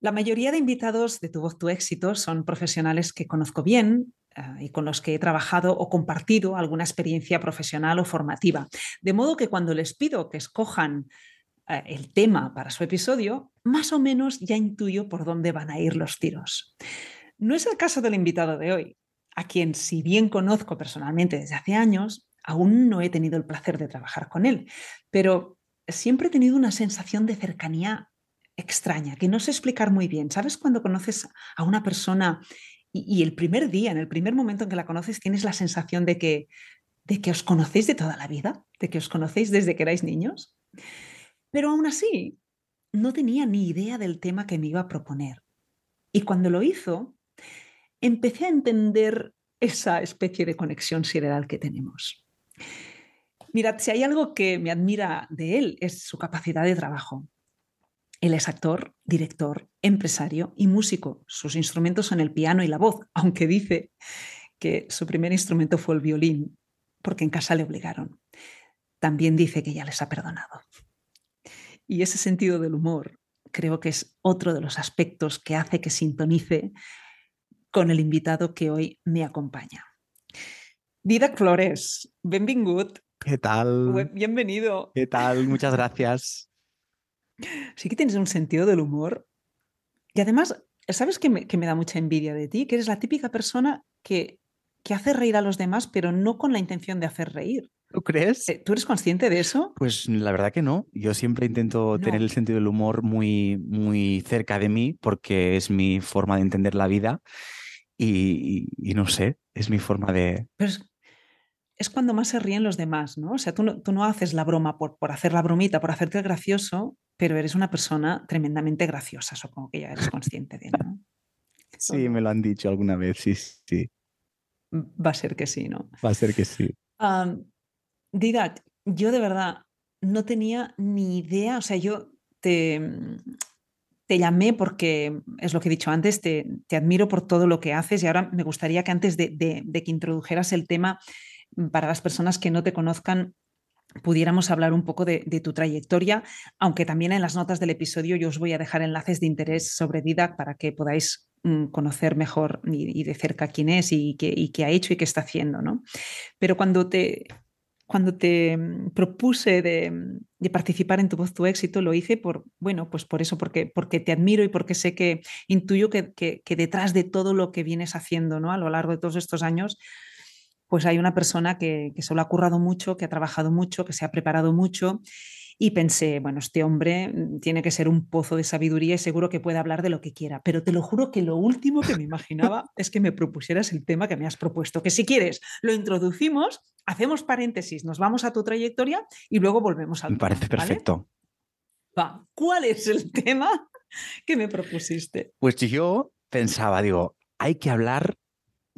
La mayoría de invitados de Tu Voz, Tu Éxito son profesionales que conozco bien eh, y con los que he trabajado o compartido alguna experiencia profesional o formativa. De modo que cuando les pido que escojan eh, el tema para su episodio, más o menos ya intuyo por dónde van a ir los tiros. No es el caso del invitado de hoy, a quien si bien conozco personalmente desde hace años, aún no he tenido el placer de trabajar con él, pero siempre he tenido una sensación de cercanía extraña, que no sé explicar muy bien. ¿Sabes cuando conoces a una persona y, el primer día, en el primer momento en que la conoces, tienes la sensación de que, de que os conocéis de toda la vida, de que os conocéis desde que erais niños? Pero aún así, no tenía ni idea del tema que me iba a proponer. Y cuando lo hizo, empecé a entender esa especie de conexión sideral que tenemos. Mirad, si hay algo que me admira de él es su capacidad de trabajo. Él es actor, director, empresario y músico. Sus instrumentos son el piano y la voz, aunque dice que su primer instrumento fue el violín, porque en casa le obligaron. También dice que ya les ha perdonado. Y ese sentido del humor creo que es otro de los aspectos que hace que sintonice con el invitado que hoy me acompaña. Didac Flores, benvingut. ¿Qué tal? Bienvenido. ¿Qué tal? Muchas gracias. Sí que tienes un sentido del humor. Y además, ¿sabes que me, da mucha envidia de ti? Que eres la típica persona que, que hace reír a los demás, pero no con la intención de hacer reír. ¿Tú crees? Eh, ¿Tú eres consciente de eso? Pues la verdad que no. Yo siempre intento tener el sentido del humor muy, muy cerca de mí porque es mi forma de entender la vida y, no sé, es mi forma de es cuando más se ríen los demás, ¿no? O sea, tú no, tú no haces la broma por, por, hacer la bromita, por hacerte gracioso, pero eres una persona tremendamente graciosa, supongo que ya eres consciente de, ¿no? Sí, me lo han dicho alguna vez, sí, sí. Va a ser que sí, ¿no? Va a ser que sí. Didac, yo de verdad no tenía ni idea, o sea, yo te, te llamé porque, es lo que he dicho antes, te, te, admiro por todo lo que haces y ahora me gustaría que antes de, de, de que introdujeras el tema para las personas que no te conozcan, pudiéramos hablar un poco de, tu trayectoria, aunque también en las notas del episodio yo os voy a dejar enlaces de interés sobre Didac para que podáis mm, conocer mejor y, de cerca quién es y qué, ha hecho y qué está haciendo. ¿no? Pero cuando te, cuando te mm, propuse de, participar en Tu Voz, Tu Éxito, lo hice por, bueno, pues por eso, porque, porque te admiro y porque sé que intuyo que, que, detrás de todo lo que vienes haciendo ¿no? a lo largo de todos estos años, pues hay una persona que, que se lo ha currado mucho, que ha trabajado mucho, que se ha preparado mucho. Y pensé, bueno, este hombre mm, tiene que ser un pozo de sabiduría y seguro que puede hablar de lo que quiera. Pero te lo juro que lo último que me imaginaba es que me propusieras el tema que me has propuesto. Que si quieres, lo introducimos, hacemos paréntesis, nos vamos a tu trayectoria y luego volvemos al Me parece perfecto. Va, ¿cuál es el tema que me propusiste? Pues yo pensaba, digo, hay que hablar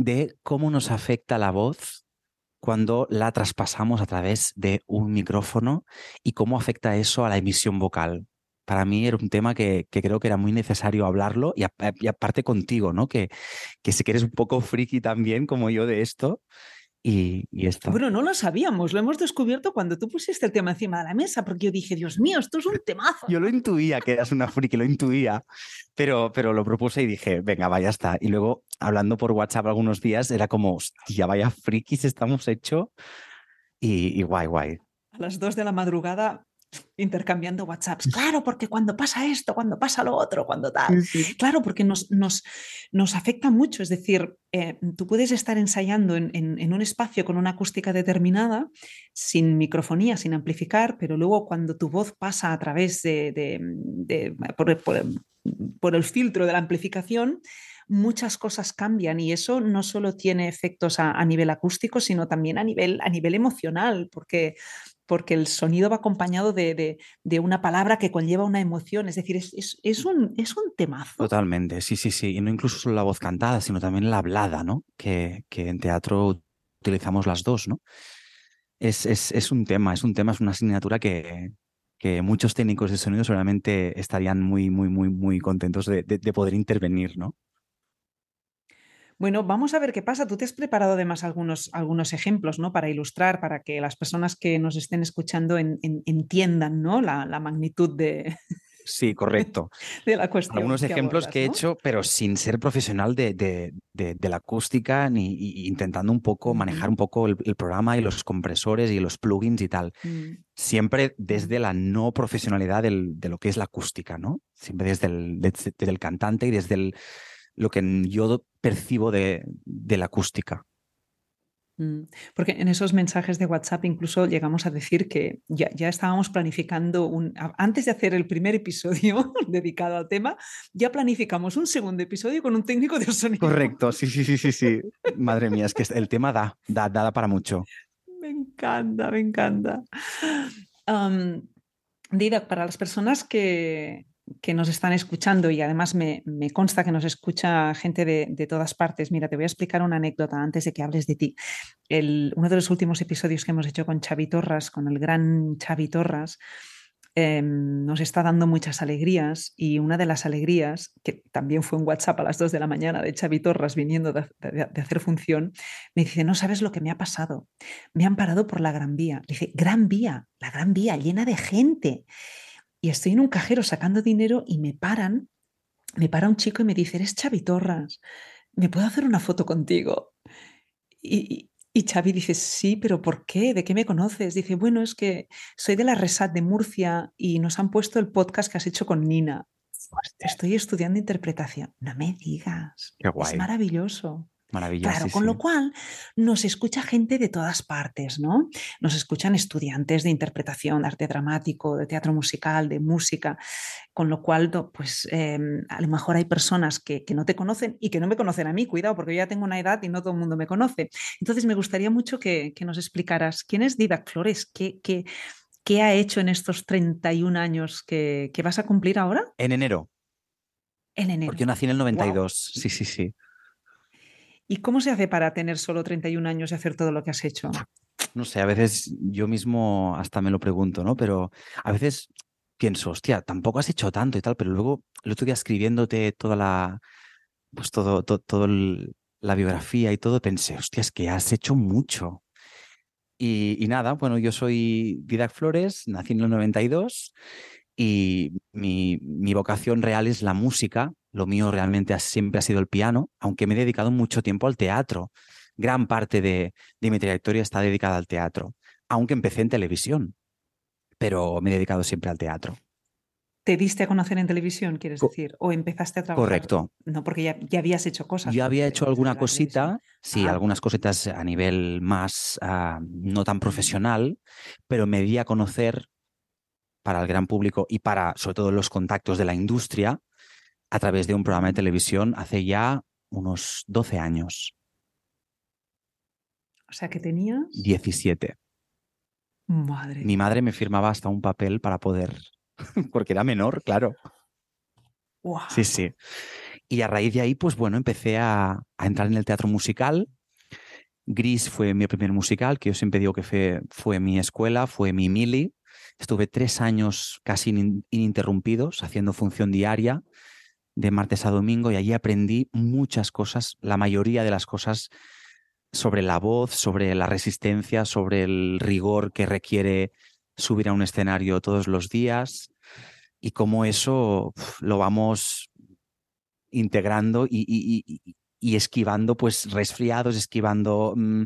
de cómo nos afecta la voz cuando la traspasamos a través de un micrófono y cómo afecta eso a la emisión vocal. Para mí era un tema que, creo que era muy necesario hablarlo y, aparte contigo, ¿no? Que, que que eres un poco friki también como yo de esto y, esto. Bueno, no lo sabíamos, lo hemos descubierto cuando tú pusiste el tema encima de la mesa, porque yo dije, Dios mío, esto es un temazo. Yo lo intuía que eras una friki, lo intuía, pero, pero lo propuse y dije, venga, vaya está. Y luego, hablando por WhatsApp algunos días, era como, hostia, vaya frikis estamos hecho y, y guay, guay. A las dos de la madrugada intercambiando WhatsApps. Claro, porque cuando pasa esto, cuando pasa lo otro, cuando tal. Claro, porque nos, nos, nos, afecta mucho. Es decir, eh, tú puedes estar ensayando en, en, un espacio con una acústica determinada, sin microfonía, sin amplificar, pero luego cuando tu voz pasa a través de, de, por, por el filtro de la amplificación, muchas cosas cambian y eso no solo tiene efectos a, a, nivel acústico, sino también a nivel, a nivel emocional, porque porque el sonido va acompañado de, una palabra que conlleva una emoción, es decir, es, un, es un temazo. Totalmente, sí, sí, sí, y no incluso solo la voz cantada, sino también la hablada, ¿no? Que, en teatro utilizamos las dos, ¿no? Es, un tema, es un tema, es una asignatura que, muchos técnicos de sonido seguramente estarían muy, muy, muy, muy contentos de, de poder intervenir, ¿no? Bueno, vamos a ver qué pasa. Tú te has preparado además algunos, algunos ejemplos ¿no? para ilustrar, para que las personas que nos estén escuchando entiendan ¿no? la, magnitud de, Sí, correcto. de la cuestión. Algunos ejemplos que he hecho, pero sin ser profesional de, de, la acústica ni intentando un poco manejar un poco el, programa y los compresores y los plugins y tal. Mm. Siempre desde la no profesionalidad de lo que es la acústica, ¿no? Siempre desde el, desde, el cantante y desde el, lo que yo percibo de, de la acústica. Mm, porque en esos mensajes de WhatsApp incluso llegamos a decir que ya, ya, estábamos planificando un, antes de hacer el primer episodio dedicado al tema, ya planificamos un segundo episodio con un técnico de sonido. Correcto, sí, sí, sí, sí, sí. Madre mía, es que el tema da, da, da para mucho. Me encanta, me encanta. Um, Dida, para las personas que, que nos están escuchando y además me, consta que nos escucha gente de, todas partes. Mira, te voy a explicar una anécdota antes de que hables de ti. El, uno de los últimos episodios que hemos hecho con Xavi Torras, con el gran Xavi Torras, em, nos está dando muchas alegrías y una de las alegrías, que también fue un WhatsApp a las 2 de la mañana de Xavi Torras viniendo de, de hacer función, me dice, no sabes lo que me ha pasado. Me han parado por la Gran Vía. dice, Gran Vía, la Gran Vía llena de gente y estoy en un cajero sacando dinero y me paran, me para un chico y me dice, eres Xavi Torras, ¿me puedo hacer una foto contigo? Y, y Xavi dice, sí, pero ¿por qué? ¿De qué me conoces? Dice, bueno, es que soy de la Resat de Murcia y nos han puesto el podcast que has hecho con Nina. Estoy estudiando interpretación. No me digas. Es maravilloso. Maravilloso. Claro, con lo cual nos escucha gente de todas partes, ¿no? Nos escuchan estudiantes de interpretación, de arte dramático, de teatro musical, de música, con lo cual, pues em, a lo mejor hay personas que, no te conocen y que no me conocen a mí, cuidado, porque yo ya tengo una edad y no todo el mundo me conoce. Entonces me gustaría mucho que, nos explicaras quién es Didac Flores, qué, qué, qué, ha hecho en estos 31 años que, vas a cumplir ahora. En enero. En enero. Porque yo nací en el 92, sí, sí, sí. ¿Y cómo se hace para tener solo 31 años y hacer todo lo que has hecho? No sé, a veces yo mismo hasta me lo pregunto, ¿no? Pero a veces pienso, hostia, tampoco has hecho tanto y tal, pero luego el otro día escribiéndote toda la, pues todo, todo, la biografía y todo, pensé, hostia, es que has hecho mucho. Y, nada, bueno, yo soy Didac Flores, nací en el 92 y mi, mi vocación real es la música, lo mío realmente siempre ha sido el piano, aunque me he dedicado mucho tiempo al teatro. Gran parte de, mi trayectoria está dedicada al teatro, aunque empecé en televisión, pero me he dedicado siempre al teatro. ¿Te diste a conocer en televisión, quieres decir? ¿O empezaste a trabajar? Correcto. No, porque ya, ya habías hecho cosas. Yo había hecho alguna cosita, sí, ah. algunas cositas a nivel más ah, no tan profesional, pero me di a conocer para el gran público y para, sobre todo, los contactos de la industria a través de un programa de televisión hace ya unos 12 años. O sea que tenías... 17. Madre. Mi madre me firmaba hasta un papel para poder, porque era menor, claro. Sí, sí. Y a raíz de ahí, pues bueno, empecé a, entrar en el teatro musical. Gris fue mi primer musical, que yo siempre digo que fue, fue mi escuela, fue mi mili. Estuve tres años casi ininterrumpidos haciendo función diaria de martes a domingo y allí aprendí muchas cosas, la mayoría de las cosas sobre la voz, sobre la resistencia, sobre el rigor que requiere subir a un escenario todos los días y cómo eso lo vamos integrando y, esquivando pues resfriados, esquivando mm,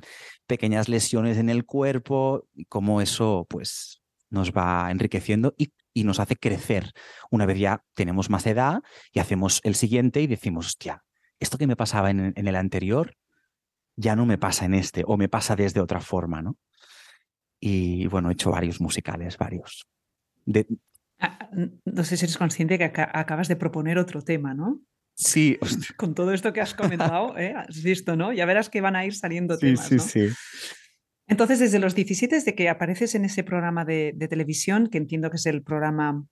pequeñas lesiones en el cuerpo y cómo eso pues nos va enriqueciendo y y nos hace crecer. Una vez ya tenemos más edad y hacemos el siguiente y decimos, hostia, esto que me pasaba en, el anterior ya no me pasa en este o me pasa desde otra forma, ¿no? Y bueno, he hecho varios musicales, varios. Ah, ah, no sé si eres consciente que acabas de proponer otro tema, ¿no? Sí. Con todo esto que has comentado, ¿eh? has visto, ¿no? Ya verás que van a ir saliendo temas. Sí, sí, sí. Entonces, desde los 17 de que apareces en ese programa de, televisión, que entiendo que es el programa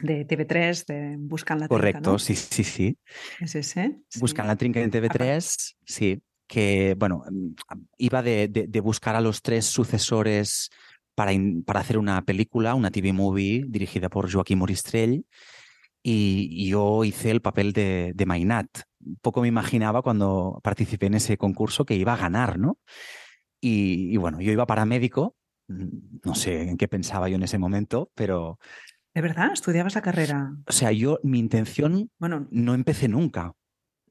de TV3, de Buscan la Trinca. Correcto, sí, sí, sí. ¿Es ese? Buscan la Trinca en TV3, sí. Que, bueno, iba de, buscar a los tres sucesores para, para, hacer una película, una TV movie dirigida por Joaquín Moristrell. Y, yo hice el papel de, de Mainat. Poco me imaginaba cuando participé en ese concurso que iba a ganar, ¿no? Y, bueno, yo iba para médico, mm, no sé en qué pensaba yo en ese momento, pero, ¿De verdad? ¿Estudiabas la carrera? O sea, yo, mi intención, Bueno, no empecé nunca.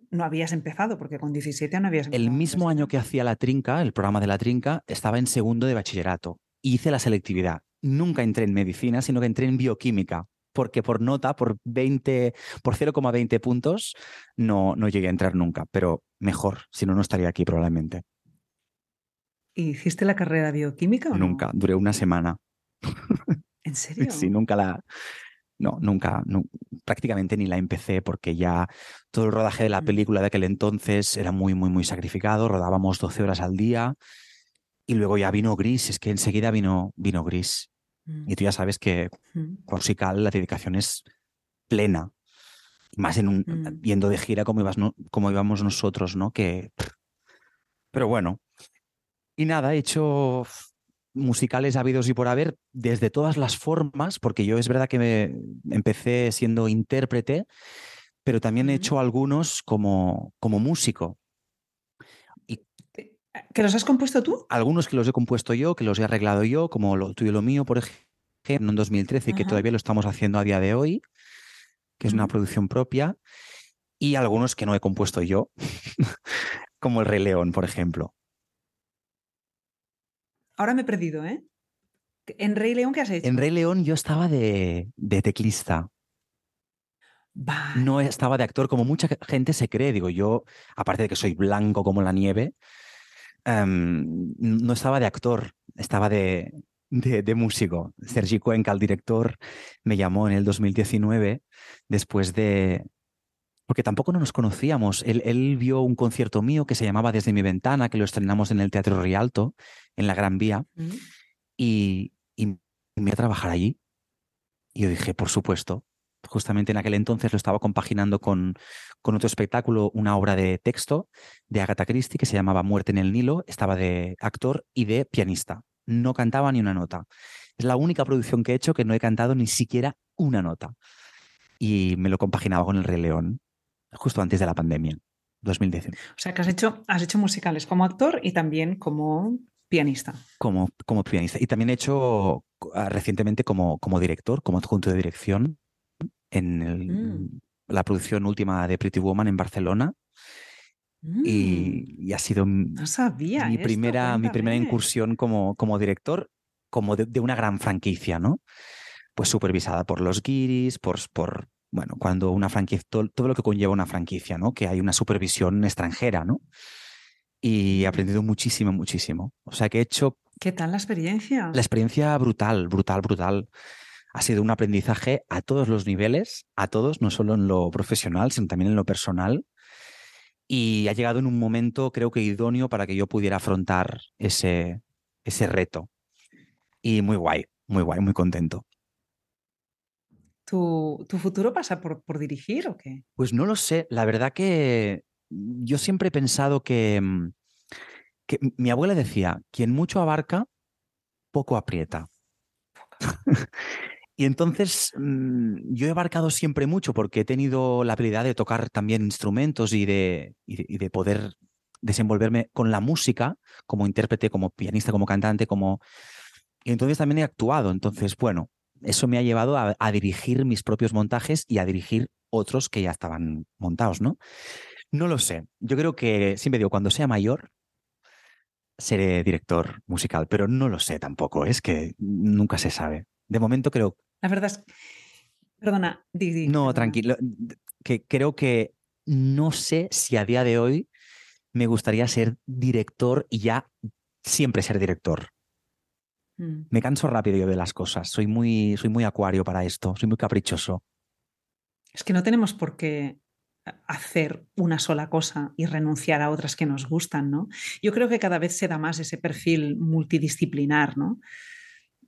no habías empezado, porque con 17 no habías empezado. El mismo año que hacía la trinca, el programa de la trinca, estaba en segundo de bachillerato. Hice la selectividad. Nunca entré en medicina, sino que entré en bioquímica. Porque por nota, por 20, por 0,20 puntos, no, no llegué a entrar nunca. Pero mejor, si no, no estaría aquí probablemente. ¿Y ¿Hiciste la carrera bioquímica o no? Nunca. Duré una semana. ¿En serio? Sí, nunca la. No, nunca, nu- prácticamente ni la empecé porque ya todo el rodaje de la Mm. película de aquel entonces era muy, muy, muy sacrificado. Rodábamos 12 horas al día y luego ya vino gris. Es que enseguida vino, vino gris. Mm, Y tú ya sabes que mm, con musical la dedicación es plena. Más en un, Mm. yendo de gira como, ibas, no- como íbamos nosotros, ¿no? Que. Pero bueno. Y nada, he hecho musicales habidos y por haber desde todas las formas, porque yo es verdad que me empecé siendo intérprete, pero también he hecho algunos como, como músico. ¿Que los has compuesto tú? Algunos que los he compuesto yo, que los he arreglado yo, como lo tuyo y lo mío, por ejemplo, en 2013, y que Ajá. todavía lo estamos haciendo a día de hoy, que es una producción propia, y algunos que no he compuesto yo, como El Rey León, por ejemplo. Ahora me he perdido, ¿eh? ¿En Rey León qué has hecho? En Rey León yo estaba de, de teclista, Vale. no estaba de actor, como mucha gente se cree. Digo, yo, aparte de que soy blanco como la nieve, em, no estaba de actor, estaba de, de, de músico. Sergi Cuenca, el director, me llamó en el 2019 después de... Porque tampoco no nos conocíamos. Él, él vio un concierto mío que se llamaba Desde mi ventana, que lo estrenamos en el Teatro Rialto, en la Gran Vía, Mm. y, y me iba a trabajar allí. Y yo dije, por supuesto. Justamente en aquel entonces lo estaba compaginando con, con otro espectáculo, una obra de texto de Agatha Christie que se llamaba Muerte en el Nilo. Estaba de actor y de pianista. No cantaba ni una nota. Es la única producción que he hecho que no he cantado ni siquiera una nota. Y me lo compaginaba con El Rey León, justo antes de la pandemia, 2019, O sea, que has hecho, has hecho musicales como actor y también como pianista. como, como pianista. Y también he hecho ah, recientemente como, como director, como adjunto de dirección en el- Mm. la producción última de Pretty Woman en Barcelona. Mm, Y, y ha sido m- no sabía. mi esto, primera, mi primera incursión como, como director, como de, de una gran franquicia, ¿no? Pues supervisada por los guiris, por, por bueno, cuando una franquicia, todo, todo lo que conlleva una franquicia, ¿no? Que hay una supervisión extranjera, ¿no? Y he aprendido muchísimo, muchísimo. O sea que he hecho ¿Qué tal la experiencia? la experiencia brutal, brutal, brutal. Ha sido un aprendizaje a todos los niveles, a todos, no solo en lo profesional, sino también en lo personal. Y ha llegado en un momento, creo que idóneo, para que yo pudiera afrontar ese, ese reto. Y muy guay, muy guay, muy contento. ¿Tu, tu futuro pasa por, por dirigir o qué? Pues no lo sé, la verdad que yo siempre he pensado que, mm, que mi abuela decía, quien mucho abarca, poco aprieta. Y entonces mm, yo he abarcado siempre mucho porque he tenido la habilidad de tocar también instrumentos y de, y de, y de poder desenvolverme con la música como intérprete, como pianista, como cantante, como... Y entonces también he actuado. Entonces, bueno, eso me ha llevado a, a dirigir mis propios montajes y a dirigir otros que ya estaban montados, ¿no? No lo sé. Yo creo que, siempre digo, cuando sea mayor, seré director musical, pero no lo sé tampoco. Es que nunca se sabe. De momento creo La verdad es. Perdona, no, perdona. tranquilo. Que creo que no sé si a día de hoy me gustaría ser director y ya siempre ser director. Mm. Me canso rápido yo de las cosas. Soy muy, soy muy acuario para esto. Soy muy caprichoso. Es que no tenemos por qué hacer una sola cosa y renunciar a otras que nos gustan, ¿no? Yo creo que cada vez se da más ese perfil multidisciplinar, ¿no?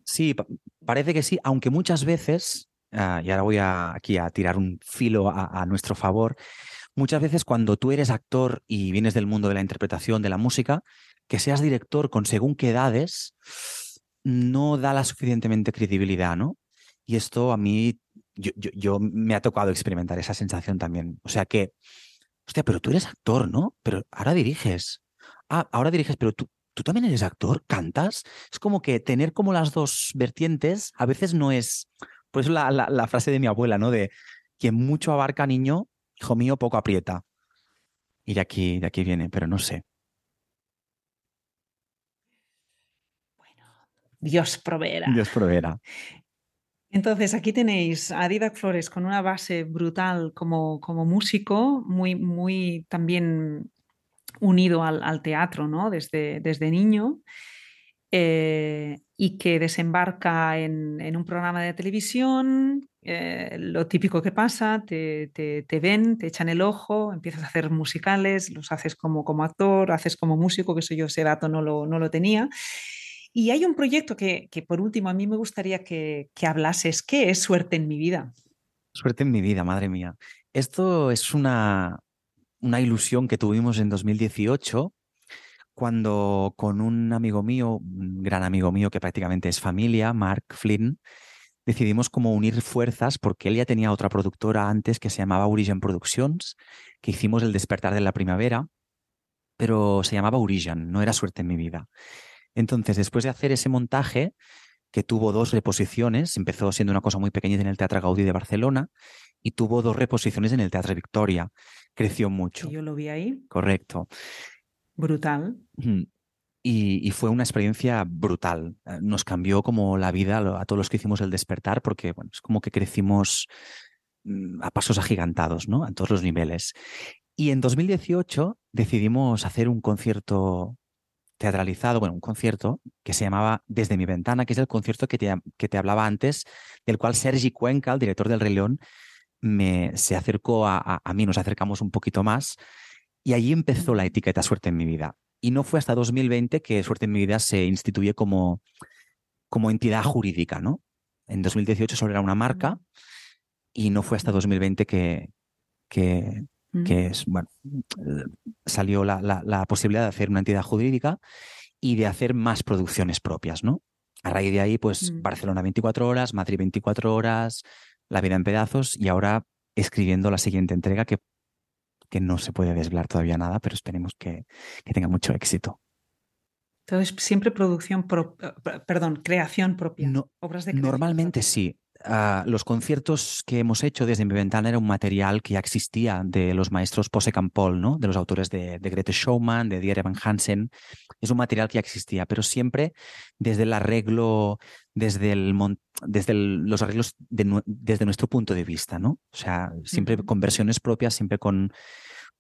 Sí, pa- parece que sí, aunque muchas veces, ah, y ahora voy a, aquí a tirar un filo a, a nuestro favor, muchas veces cuando tú eres actor y vienes del mundo de la interpretación, de la música, que seas director con según qué edades, no da la suficientemente credibilidad, ¿no? Y esto a mí, yo, yo- me ha tocado experimentar esa sensación también. O sea que, hostia, pero tú eres actor, ¿no? Pero ahora diriges. Ah, ahora diriges, pero tú, tú también eres actor, cantas. Es como que tener como las dos vertientes a veces no es Por eso la, la, frase de mi abuela, ¿no? De quien mucho abarca, niño, hijo mío, poco aprieta. Y de aquí, de aquí viene, pero no sé. Dios proveerá. Dios proveerá. Entonces, aquí tenéis a Didac Flores con una base brutal como, como músico, muy, muy también unido al, teatro, ¿no? Desde, desde niño. Eh, y que desembarca en, un programa de televisión, eh, lo típico que pasa, te, ven, te echan el ojo, empiezas a hacer musicales, los haces como, como actor, haces como músico, que eso yo ese dato no lo, no lo tenía. Y hay un proyecto que, por último a mí me gustaría que, que hablases, ¿qué es Suerte en mi vida? Suerte en mi vida, madre mía. Esto es una, una ilusión que tuvimos en 2018 cuando con un amigo mío, un gran amigo mío que prácticamente es familia, Mark Flynn, decidimos como unir fuerzas porque él ya tenía otra productora antes que se llamaba Origen Productions, que hicimos El despertar de la primavera, pero se llamaba Origen, no era suerte en mi vida. Entonces, después de hacer ese montaje, que tuvo dos reposiciones, empezó siendo una cosa muy pequeñita en el Teatro Gaudí de Barcelona y tuvo dos reposiciones en el Teatro Victoria. Creció mucho. Yo lo vi ahí. Correcto. Brutal. Y, fue una experiencia brutal. Eh, nos cambió como la vida a todos los que hicimos el despertar, porque bueno, es como que crecimos mm, a pasos agigantados, ¿no? A todos los niveles. Y en 2018 decidimos hacer un concierto teatralizado, bueno, un concierto que se llamaba Desde mi ventana, que es el concierto que te, que te hablaba antes, del cual Sergi Cuenca, el director del Rey León, me, se acercó a, a, mí, nos acercamos un poquito más y allí empezó la etiqueta Suerte en mi vida. Y no fue hasta 2020 que Suerte en mi vida se instituye como, como entidad jurídica, ¿no? En 2018 solo era una marca y no fue hasta 2020 que, que, que es, bueno, salió la, la, posibilidad de hacer una entidad jurídica y de hacer más producciones propias, ¿no? A raíz de ahí, pues mm. Barcelona 24 horas, Madrid 24 horas, La vida en pedazos y ahora escribiendo la siguiente entrega que, que no se puede desvelar todavía nada, pero esperemos que, que tenga mucho éxito. Entonces, siempre producción, eh, perdón, creación propia. obras de normalmente sí. Ah, los conciertos que hemos hecho desde mi ventana era un material que ya existía de los maestros Pose Campol, ¿no? de los autores de, de Grete Schumann, de Dieter Van Hansen. Es un material que ya existía, pero siempre desde el arreglo, desde, el, desde los arreglos desde nuestro punto de vista, ¿no? O sea, siempre con versiones propias, siempre con,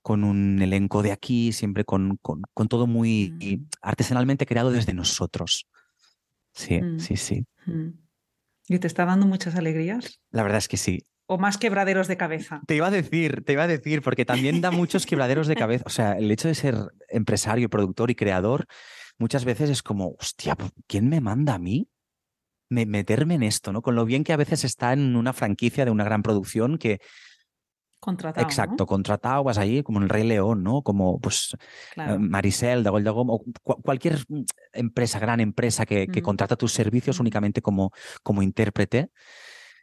con un elenco de aquí, siempre con, con, todo muy mm. artesanalmente creado desde nosotros. Sí, mm. sí, sí. Mm. ¿Y te está dando muchas alegrías? La verdad es que sí. ¿O más quebraderos de cabeza? Te iba a decir, te iba a decir, porque también da muchos quebraderos de cabeza. O sea, el hecho de ser empresario, productor y creador, muchas veces es como, hostia, ¿quién me manda a mí? meterme en esto, ¿no? Con lo bien que a veces está en una franquicia de una gran producción que Contratado. Exacto, contratado, vas allí como el Rey León, ¿no? Como pues eh, Maricel de Gold o cualquier mm, empresa, gran empresa que, que contrata tus servicios únicamente como, como intérprete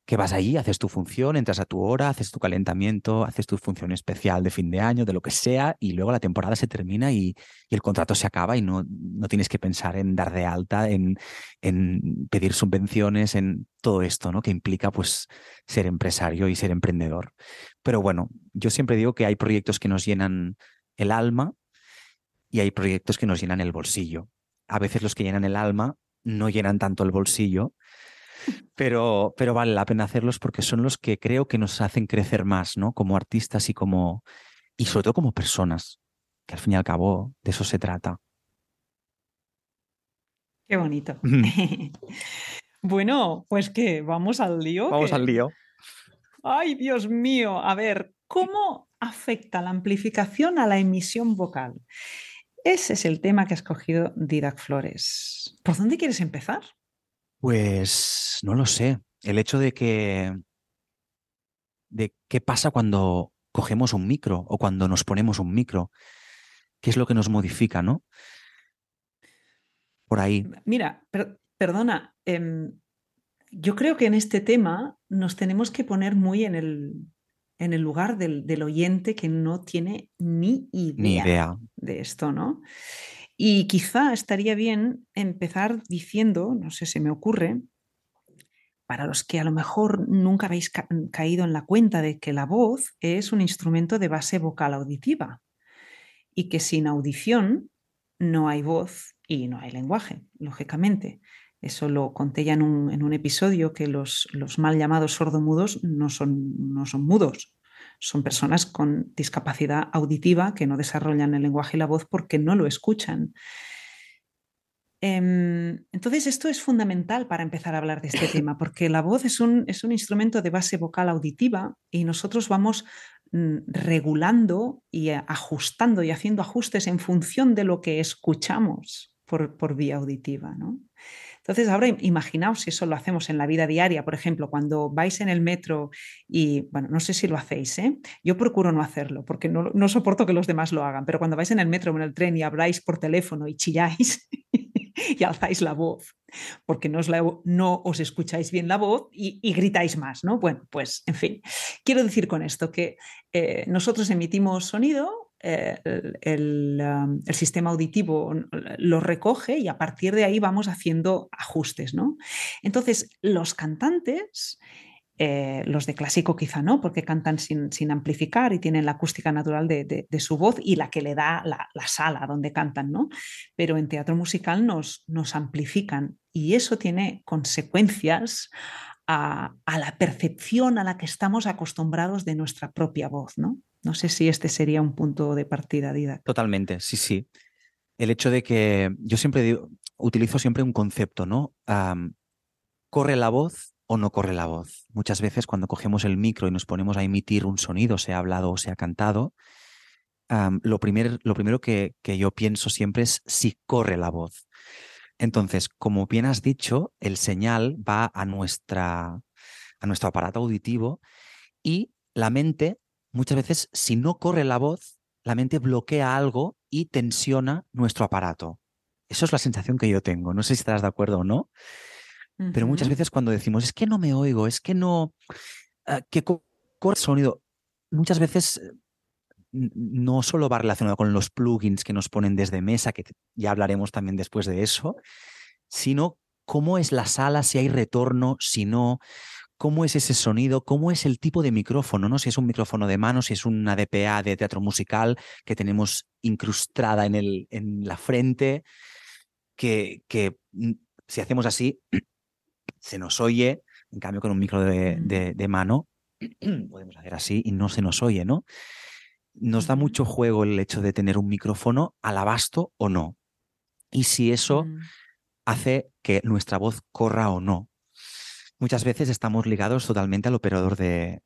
que vas allí, haces tu función, entras a tu hora, haces tu calentamiento, haces tu función especial de fin de año, de lo que sea, y luego la temporada se termina y, el contrato se acaba y no, no, tienes que pensar en dar de alta, en, en, pedir subvenciones, en todo esto, ¿no? Que implica pues ser empresario y ser emprendedor. Pero bueno, yo siempre digo que hay proyectos que nos llenan el alma y hay proyectos que nos llenan el bolsillo. A veces los que llenan el alma no llenan tanto el bolsillo pero, pero vale la pena hacerlos porque son los que creo que nos hacen crecer más, ¿no? Como artistas y como y sobre todo como personas, que al fin y al cabo de eso se trata. Qué bonito. bueno, pues que vamos al lío. Vamos al lío. Ay, Dios mío. A ver, ¿cómo afecta la amplificación a la emisión vocal? Ese es el tema que ha escogido Didac Flores. ¿Por dónde quieres empezar? Pues no lo sé. El hecho de que. de qué pasa cuando cogemos un micro o cuando nos ponemos un micro. ¿Qué es lo que nos modifica, no? Por ahí. Mira, perdona. Em, yo creo que en este tema nos tenemos que poner muy en el, en el lugar del, del oyente que no tiene ni idea, ni idea de esto, ¿no? Y quizá estaría bien empezar diciendo, no sé, se me ocurre, para los que a lo mejor nunca habéis caído en la cuenta de que la voz es un instrumento de base vocal auditiva y que sin audición no hay voz y no hay lenguaje, lógicamente. Eso lo conté ya en un, episodio que los, los, mal llamados sordomudos no son, no son mudos, son personas con discapacidad auditiva que no desarrollan el lenguaje y la voz porque no lo escuchan. Em, entonces, esto es fundamental para empezar a hablar de este tema, porque la voz es un, es un instrumento de base vocal auditiva y nosotros vamos mm, regulando y ajustando y haciendo ajustes en función de lo que escuchamos por, por vía auditiva. ¿no? Entonces, ahora imaginaos si eso lo hacemos en la vida diaria, por ejemplo, cuando vais en el metro y, bueno, no sé si lo hacéis, ¿eh? yo procuro no hacerlo porque no, soporto que los demás lo hagan, pero cuando vais en el metro o en el tren y habláis por teléfono y chilláis, y alzáis la voz, porque no os, no os escucháis bien la voz y, gritáis más, ¿no? Bueno, pues en fin, quiero decir con esto que eh, nosotros emitimos sonido, eh, el, um, el, sistema auditivo lo recoge y a partir de ahí vamos haciendo ajustes, ¿no? Entonces, los cantantes eh, los de clásico quizá no, porque cantan sin, amplificar y tienen la acústica natural de, su voz y la que le da la, sala donde cantan, ¿no? Pero en teatro musical nos, nos amplifican y eso tiene consecuencias a, la percepción a la que estamos acostumbrados de nuestra propia voz, ¿no? No sé si este sería un punto de partida, Dida. Totalmente, sí, sí. El hecho de que yo siempre utilizo siempre un concepto, ¿no? corre la voz o no corre la voz. Muchas veces cuando cogemos el micro y nos ponemos a emitir un sonido, sea hablado o sea cantado, lo, lo, primero que, yo pienso siempre es si corre la voz. Entonces, como bien has dicho, el señal va a, nuestra, a nuestro aparato auditivo y la mente, muchas veces, si no corre la voz, la mente bloquea algo y tensiona nuestro aparato. Eso es la sensación que yo tengo. No sé si estarás de acuerdo o no. Pero muchas veces cuando decimos, es que no me oigo, es que no, uh, que corre sonido, muchas veces eh, no solo va relacionado con los plugins que nos ponen desde mesa, que ya hablaremos también después de eso, sino cómo es la sala, si hay retorno, si no, cómo es ese sonido, cómo es el tipo de micrófono, ¿no? Si es un micrófono de mano, si es una DPA de teatro musical que tenemos incrustada en, el, en la frente, que, que mm, si hacemos así, se nos oye, en cambio con un micro de, mano podemos hacer así y no se nos oye, ¿no? Nos da mucho juego el hecho de tener un micrófono al abasto o no. Y si eso mm. hace que nuestra voz corra o no. Muchas veces estamos ligados totalmente al operador de,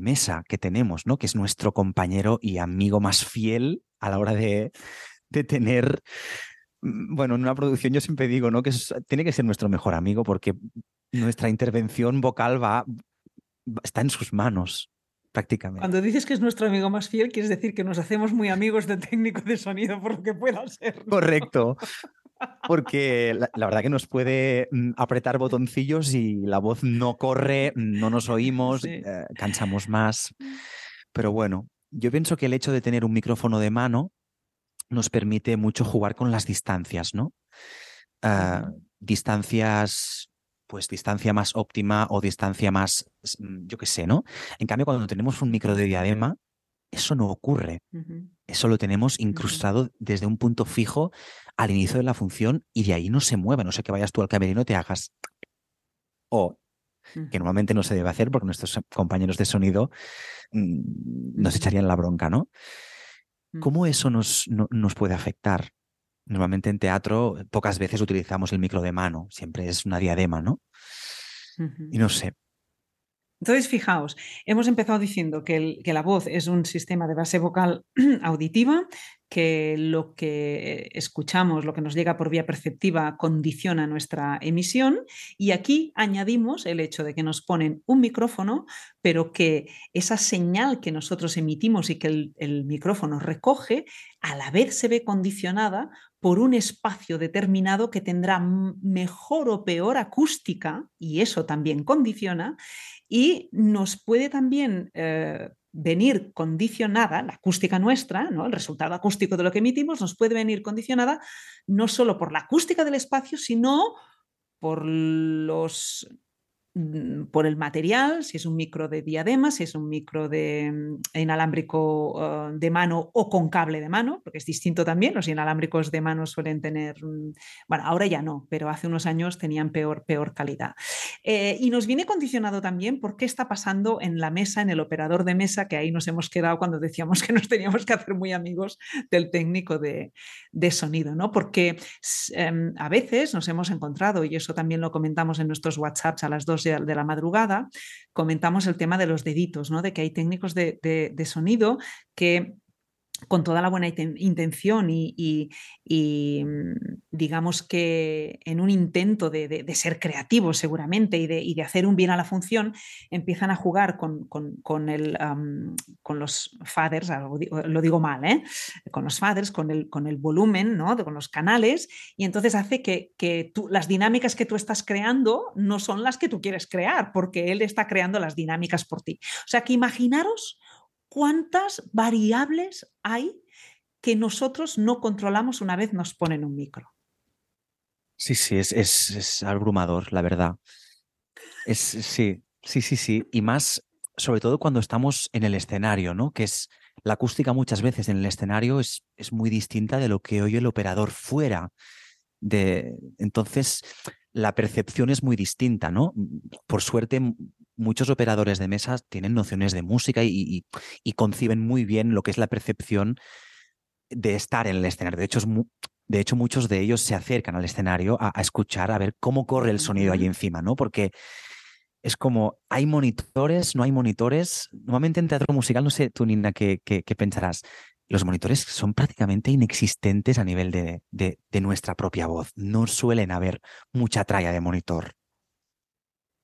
mesa que tenemos, ¿no? Que es nuestro compañero y amigo más fiel a la hora de, de tener Mm, bueno, en una producción yo siempre digo, ¿no? Que tiene que ser nuestro mejor amigo porque nuestra intervención vocal va, está en sus manos prácticamente. Cuando dices que es nuestro amigo más fiel, quieres decir que nos hacemos muy amigos de técnico de sonido por lo que pueda ser. Correcto. Porque la, verdad que nos puede mm, apretar botoncillos y la voz no corre, no nos oímos, eh, cansamos más. Pero bueno, yo pienso que el hecho de tener un micrófono de mano nos permite mucho jugar con las distancias, ¿no? Ah, distancias, pues distancia más óptima o distancia más, mm, yo qué sé, ¿no? En cambio, cuando tenemos un micro de diadema, eso no ocurre. Eso lo tenemos incrustado desde un punto fijo al inicio de la función y de ahí no se mueve. No sé que vayas tú al camerino y te hagas. O que normalmente no se debe hacer porque nuestros compañeros de sonido mm, nos echarían la bronca, ¿no? ¿Cómo eso nos, nos puede afectar? Normalmente en teatro pocas veces utilizamos el micro de mano, siempre es una diadema, ¿no? Y no sé, entonces, fijaos, hemos empezado diciendo que, la voz es un sistema de base vocal auditiva, que lo que escuchamos, lo que nos llega por vía perceptiva, condiciona nuestra emisión. Y aquí añadimos el hecho de que nos ponen un micrófono, pero que esa señal que nosotros emitimos y que el, el micrófono recoge, a la vez se ve condicionada por un espacio determinado que tendrá mejor o peor acústica, y eso también condiciona, y nos puede también eh, venir condicionada, la acústica nuestra, ¿no? el resultado acústico de lo que emitimos, nos puede venir condicionada no solo por la acústica del espacio, sino por los por el material, si es un micro de diadema, si es un micro de mm, inalámbrico uh, de mano o con cable de mano, porque es distinto también, los inalámbricos de mano suelen tener, mm, bueno, ahora ya no, pero hace unos años tenían peor, peor calidad. Eh, y nos viene condicionado también por qué está pasando en la mesa, en el operador de mesa, que ahí nos hemos quedado cuando decíamos que nos teníamos que hacer muy amigos del técnico de, de sonido, ¿no? Porque um, a veces nos hemos encontrado, y eso también lo comentamos en nuestros WhatsApps a las dos de, la madrugada, comentamos el tema de los deditos, ¿no? de que hay técnicos de, de sonido que con toda la buena intención y, mm, digamos que en un intento de, ser creativos seguramente y de, hacer un bien a la función, empiezan a jugar con, los faders, lo digo mal, ¿eh? con los faders, con el, volumen, ¿no? con los canales, y entonces hace que, las dinámicas que tú estás creando no son las que tú quieres crear, porque él está creando las dinámicas por ti. O sea que imaginaros cuántas variables hay que nosotros no controlamos una vez nos ponen un micro. Sí, sí, es, es, abrumador, la verdad. Es, sí, sí, sí, sí. Y más, sobre todo cuando estamos en el escenario, ¿no? Que es la acústica muchas veces en el escenario es, es muy distinta de lo que oye el operador fuera. De, entonces, la percepción es muy distinta, ¿no? Por suerte, muchos operadores de mesas tienen nociones de música y, conciben muy bien lo que es la percepción de estar en el escenario. De hecho, de hecho muchos de ellos se acercan al escenario a, escuchar, a ver cómo corre el sonido allí encima, ¿no? Porque es como, hay monitores, no hay monitores. Normalmente en teatro musical, no sé tú, Nina, qué, pensarás. Los monitores son prácticamente inexistentes a nivel de, de nuestra propia voz. No suelen haber mucha tralla de monitor.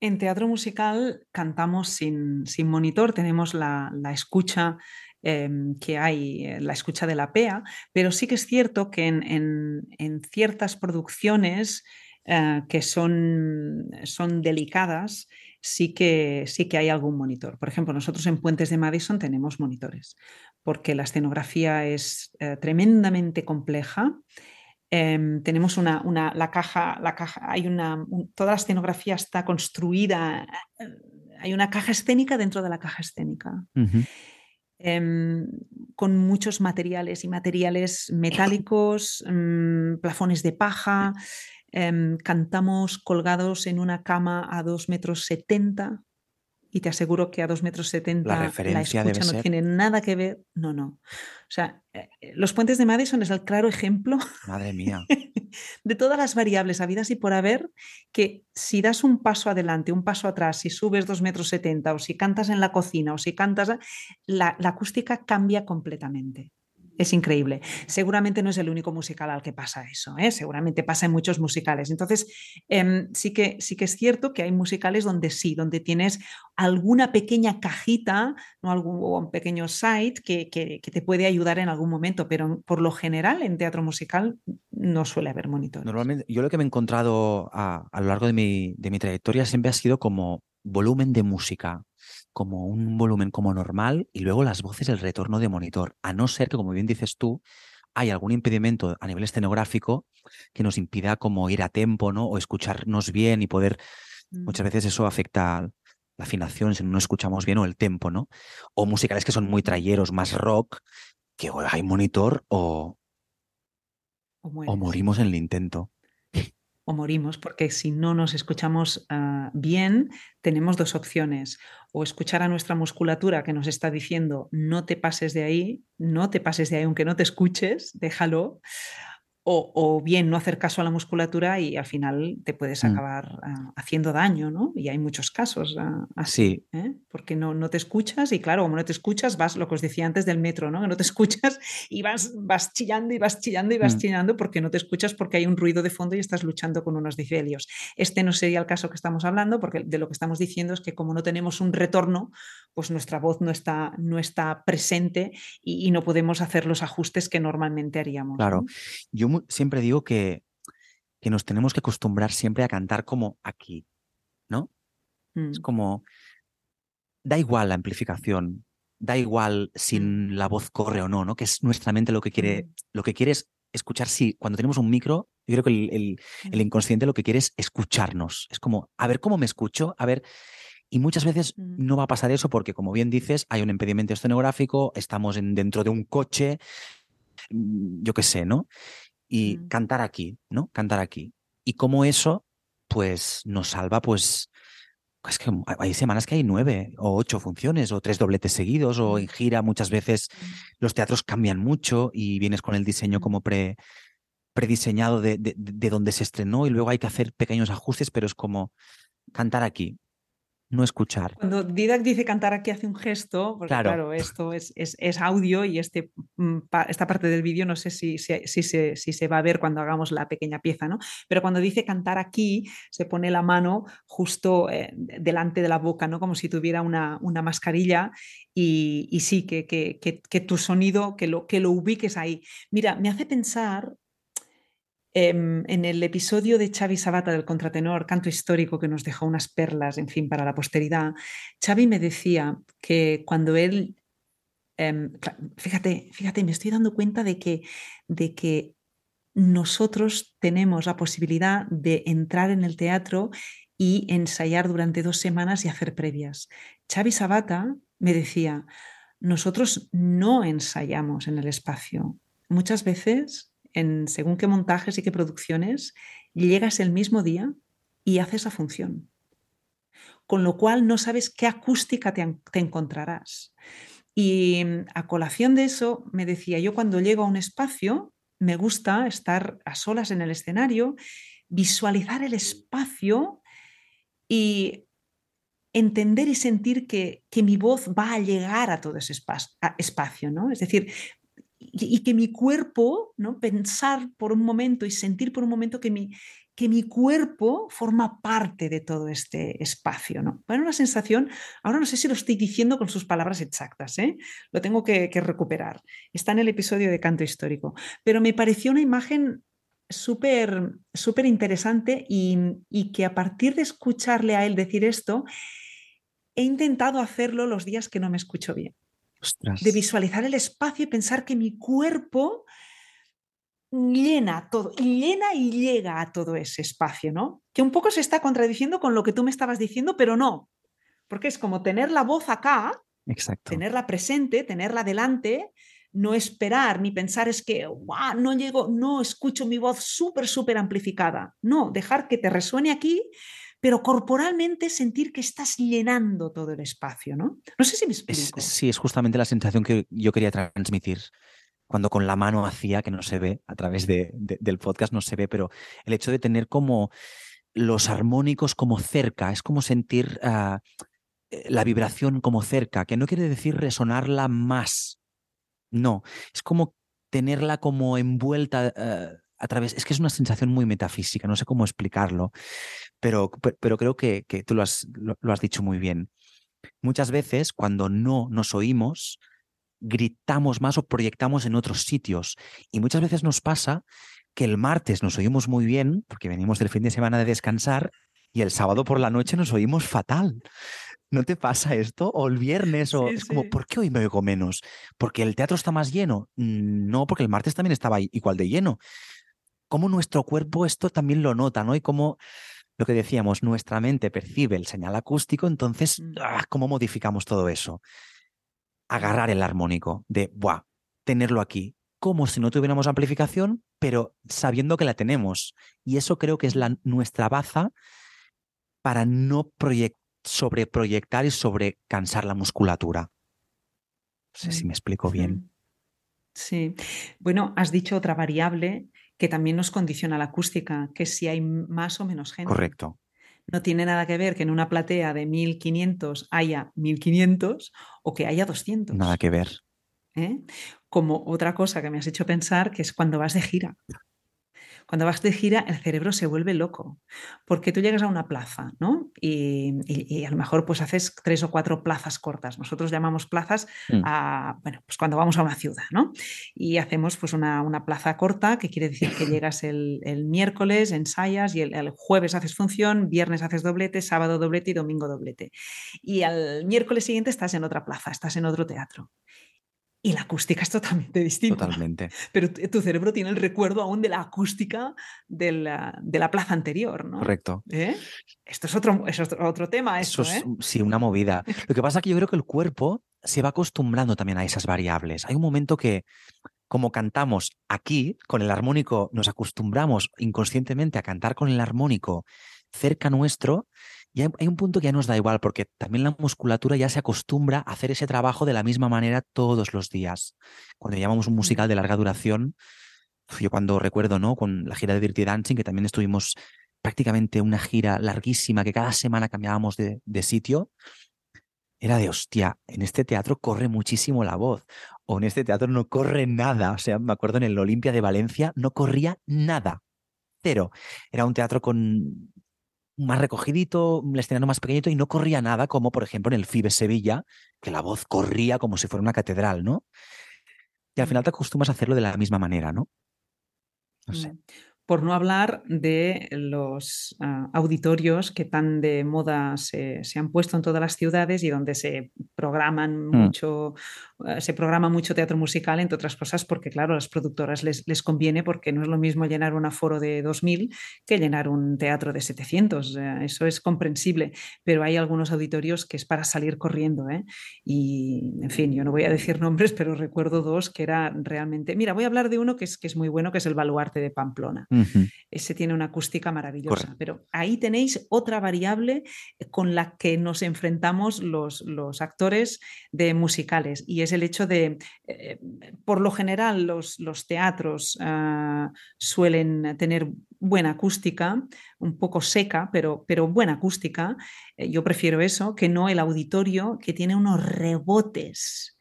En teatro musical cantamos sin, monitor, tenemos la, escucha em, que hay, eh, la escucha de la PEA, pero sí que es cierto que en, ciertas producciones eh, que son, son delicadas, sí que, sí que hay algún monitor. Por ejemplo, nosotros en Puentes de Madison tenemos monitores, porque la escenografía es eh, tremendamente compleja Em, tenemos una, la caja, la caja, hay una, toda la escenografía está construida, hay una caja escénica dentro de la caja escénica. Em, con muchos materiales y materiales metálicos, mm, plafones de paja, em, cantamos colgados en una cama a 2 metros 70 y te aseguro que a 2 metros 70 la, referencia la escucha no tiene nada que ver. No, no. O sea, eh, los puentes de Madison es el claro ejemplo. Madre mía. de todas las variables habidas y por haber, que si das un paso adelante, un paso atrás, si subes 2 metros 70 o si cantas en la cocina o si cantas, la acústica cambia completamente. Es increíble. Seguramente no es el único musical al que pasa eso, ¿eh? seguramente pasa en muchos musicales. Entonces, em, sí, que, sí que es cierto que hay musicales donde sí, donde tienes alguna pequeña cajita algún pequeño site que, te puede ayudar en algún momento, pero por lo general en teatro musical no suele haber monitores. Normalmente, yo lo que me he encontrado a, lo largo de mi, de mi trayectoria siempre ha sido como volumen de música como un volumen como normal y luego las voces el retorno de monitor, a no ser que, como bien dices tú, hay algún impedimento a nivel escenográfico que nos impida como ir a tiempo, ¿no? O escucharnos bien y poder, muchas mm. veces eso afecta la afinación si no escuchamos bien o el tempo, ¿no? O musicales que son muy trayeros, más rock, que o hay monitor o, o morimos en el intento o morimos, porque si no nos escuchamos ah, bien, tenemos dos opciones. O escuchar a nuestra musculatura que nos está diciendo, no te pases de ahí, no te pases de ahí, aunque no te escuches, déjalo o, bien no hacer caso a la musculatura y al final te puedes mm. acabar ah, haciendo daño, ¿no? Y hay muchos casos ah, así, ¿eh? porque no, no te escuchas y claro, como no te escuchas, vas, lo que os decía antes del metro, ¿no? Que no te escuchas y vas, vas chillando y vas chillando y vas mm. chillando porque no te escuchas porque hay un ruido de fondo y estás luchando con unos decibelios. Este no sería el caso que estamos hablando porque de lo que estamos diciendo es que como no tenemos un retorno, pues nuestra voz no está, no está presente y, no podemos hacer los ajustes que normalmente haríamos. Claro, yo siempre digo que, que nos tenemos que acostumbrar siempre a cantar como aquí, ¿no? Es mm. como, da igual la amplificación, da igual si mm. la voz corre o no, ¿no? Que es nuestra mente lo que quiere, mm. lo que quiere es escuchar si cuando tenemos un micro Yo creo que el, el, inconsciente lo que quiere es escucharnos. Es como, a ver cómo me escucho, a ver. Y muchas veces no va a pasar eso porque, como bien dices, hay un impedimento escenográfico, estamos en, dentro de un coche, yo qué sé, ¿no? Y cantar aquí, ¿no? Cantar aquí. Y cómo eso, pues, nos salva, pues, es que hay semanas que hay nueve o ocho funciones o tres dobletes seguidos o en gira muchas veces los teatros cambian mucho y vienes con el diseño como pre, prediseñado de, de, de donde se estrenó y luego hay que hacer pequeños ajustes, pero es como cantar aquí, no escuchar. Cuando Didac dice cantar aquí hace un gesto, porque claro, esto es, es, audio y este, mm, esta parte del vídeo no sé si, si, si, se, si, se, va a ver cuando hagamos la pequeña pieza, ¿no? Pero cuando dice cantar aquí, se pone la mano justo eh, delante de la boca, ¿no? Como si tuviera una, una mascarilla y, y sí, que, que, que, que, tu sonido, que lo, que lo ubiques ahí. Mira, me hace pensar en el episodio de Xavi Sabata del contratenor, canto histórico que nos dejó unas perlas, en fin, para la posteridad, Xavi me decía que cuando él, em, fíjate, fíjate, me estoy dando cuenta de que, de que nosotros tenemos la posibilidad de entrar en el teatro y ensayar durante dos semanas y hacer previas. Xavi Sabata me decía, nosotros no ensayamos en el espacio. Muchas veces según qué montajes y qué producciones, llegas el mismo día y haces esa función. Con lo cual no sabes qué acústica te, encontrarás. Y mm, a colación de eso, me decía, yo cuando llego a un espacio, me gusta estar a solas en el escenario, visualizar el espacio y entender y sentir que, que mi voz va a llegar a todo ese espacio, ¿no? Es decir, y, que mi cuerpo, ¿no? pensar por un momento y sentir por un momento que mi, que mi cuerpo forma parte de todo este espacio. ¿no? Bueno, una sensación, ahora no sé si lo estoy diciendo con sus palabras exactas, ¿eh? lo tengo que, recuperar. Está en el episodio de Canto Histórico, pero me pareció una imagen súper súper interesante y, y que a partir de escucharle a él decir esto, he intentado hacerlo los días que no me escucho bien de visualizar el espacio y pensar que mi cuerpo llena todo, llena y llega a todo ese espacio, ¿no? Que un poco se está contradiciendo con lo que tú me estabas diciendo, pero no, porque es como tener la voz acá, tenerla presente, tenerla delante, no esperar ni pensar es que no llego, no escucho mi voz súper, súper amplificada. No, dejar que te resuene aquí, pero corporalmente sentir que estás llenando todo el espacio, ¿no? No sé si me explico. sí, es justamente la sensación que yo quería transmitir cuando con la mano hacía, que no se ve a través del podcast, no se ve, pero el hecho de tener como los armónicos como cerca, es como sentir ah, eh, la vibración como cerca, que no quiere decir resonarla más, no, es como tenerla como envuelta ah, a través, es que es una sensación muy metafísica, no sé cómo explicarlo, pero, pero creo que, que tú lo has, lo, has dicho muy bien. Muchas veces cuando no nos oímos, gritamos más o proyectamos en otros sitios. Y muchas veces nos pasa que el martes nos oímos muy bien, porque venimos del fin de semana de descansar, y el sábado por la noche nos oímos fatal. ¿No te pasa esto? O el viernes, o es como, ¿por qué hoy me oigo menos? ¿Porque el teatro está más lleno? Mm, no, porque el martes también estaba igual de lleno cómo nuestro cuerpo esto también lo nota, ¿no? Y cómo lo que decíamos, nuestra mente percibe el señal acústico, entonces, mm. ¡ah! ¿cómo modificamos todo eso? Agarrar el armónico, de, ¡buah! Tenerlo aquí, como si no tuviéramos amplificación, pero sabiendo que la tenemos. Y eso creo que es la, nuestra baza para no sobreproyectar y sobrecansar la musculatura. No sé si me explico bien. Sí. Bueno, has dicho otra variable que también nos condiciona la acústica, que si hay más o menos gente. Correcto. No tiene nada que ver que en una platea de 1500 haya 1500 o que haya 200. Nada que ver. ¿Eh? Como otra cosa que me has hecho pensar, que es cuando vas de gira. Cuando vas de gira, el cerebro se vuelve loco, porque tú llegas a una plaza, ¿no? Y, a lo mejor pues haces tres o cuatro plazas cortas. Nosotros llamamos plazas mm. a, bueno, pues cuando vamos a una ciudad, ¿no? Y hacemos pues una, plaza corta, que quiere decir que llegas el, miércoles, ensayas y el, jueves haces función, viernes haces doblete, sábado doblete y domingo doblete. Y al miércoles siguiente estás en otra plaza, estás en otro teatro. Y la acústica es totalmente distinta. Totalmente. Pero tu cerebro tiene el recuerdo aún de la acústica de la, de la plaza anterior, ¿no? Correcto. ¿Eh? Esto es otro, es otro, tema. Eso es, ¿eh? sí, una movida. Lo que pasa es que yo creo que el cuerpo se va acostumbrando también a esas variables. Hay un momento que, como cantamos aquí con el armónico, nos acostumbramos inconscientemente a cantar con el armónico cerca nuestro y hay, un punto que ya nos da igual, porque también la musculatura ya se acostumbra a hacer ese trabajo de la misma manera todos los días. Cuando llamamos un musical de larga duración, yo cuando recuerdo, ¿no? Con la gira de Dirty Dancing, que también estuvimos prácticamente una gira larguísima, que cada semana cambiábamos de, de sitio, era de hostia, en este teatro corre muchísimo la voz, o en este teatro no corre nada. O sea, me acuerdo en el Olimpia de Valencia, no corría nada. Cero. Era un teatro con más recogidito, un escenario más pequeñito y no corría nada como, por ejemplo, en el FIBE Sevilla, que la voz corría como si fuera una catedral, ¿no? Y al final te acostumbras a hacerlo de la misma manera, ¿no? No sé. Por no hablar de los ah, auditorios que tan de moda se, han puesto en todas las ciudades y donde se programan mm. mucho, ah, se programa mucho teatro musical, entre otras cosas, porque claro, a las productoras les, les, conviene porque no es lo mismo llenar un aforo de 2.000 que llenar un teatro de 700. eso es comprensible, pero hay algunos auditorios que es para salir corriendo. ¿eh? Y, en fin, yo no voy a decir nombres, pero recuerdo dos que era realmente... Mira, voy a hablar de uno que es, que es muy bueno, que es el Baluarte de Pamplona. Ese tiene una acústica maravillosa. Pero ahí tenéis otra variable con la que nos enfrentamos los, los actores de musicales y es el hecho de, eh, por lo general, los, los teatros ah, suelen tener buena acústica, un poco seca, pero, pero buena acústica. Eh, yo prefiero eso que no el auditorio que tiene unos rebotes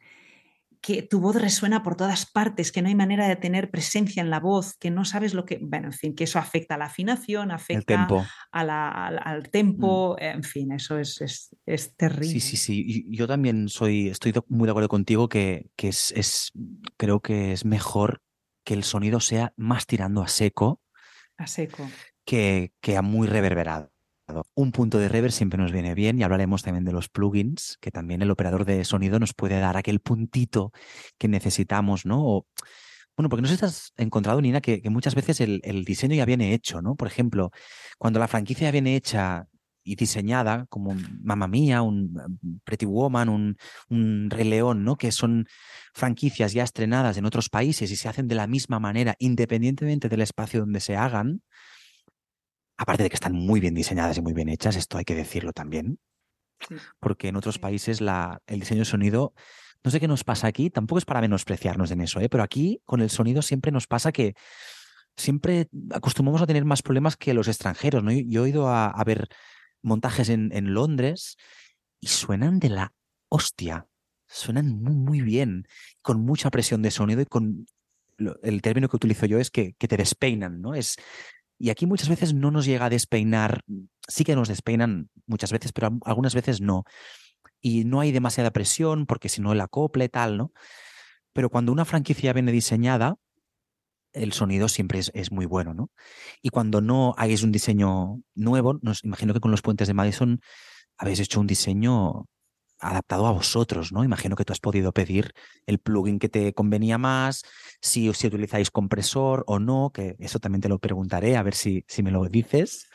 que tu voz resuena por todas partes, que no hay manera de tener presencia en la voz, que no sabes lo que, bueno, en fin, que eso afecta a la afinación, afecta al, tempo, mm. en fin, eso es, es, terrible. Sí, sí, sí. Yo también soy, estoy muy de acuerdo contigo que, que es, es, creo que es mejor que el sonido sea más tirando a seco. A seco. Que, que a muy reverberado. Un punto de reverb siempre nos viene bien y hablaremos también de los plugins, que también el operador de sonido nos puede dar aquel puntito que necesitamos, ¿no? bueno, porque no has encontrado, Nina, que, muchas veces el, diseño ya viene hecho, ¿no? Por ejemplo, cuando la franquicia viene hecha y diseñada, como Mamma Mía, un Pretty Woman, un, un Rey León, ¿no? Que son franquicias ya estrenadas en otros países y se hacen de la misma manera, independientemente del espacio donde se hagan, aparte de que están muy bien diseñadas y muy bien hechas, esto hay que decirlo también, porque en otros países la, el diseño de sonido, no sé qué nos pasa aquí, tampoco es para menospreciarnos en eso, ¿eh? pero aquí con el sonido siempre nos pasa que siempre acostumbramos a tener más problemas que los extranjeros. ¿no? Yo, he ido a, ver montajes en, en, Londres y suenan de la hostia, suenan muy, muy bien, con mucha presión de sonido y con el término que utilizo yo es que, que, te despeinan, ¿no? Es, y aquí muchas veces no nos llega a despeinar, sí que nos despeinan muchas veces, pero algunas veces no. Y no hay demasiada presión porque si no el acople tal, ¿no? Pero cuando una franquicia viene diseñada, el sonido siempre es, muy bueno, ¿no? Y cuando no hay un diseño nuevo, nos imagino que con los puentes de Madison habéis hecho un diseño adaptado a vosotros, ¿no? Imagino que tú has podido pedir el plugin que te convenía más, si, si utilizáis compresor o no, que eso también te lo preguntaré, a ver si, si me lo dices.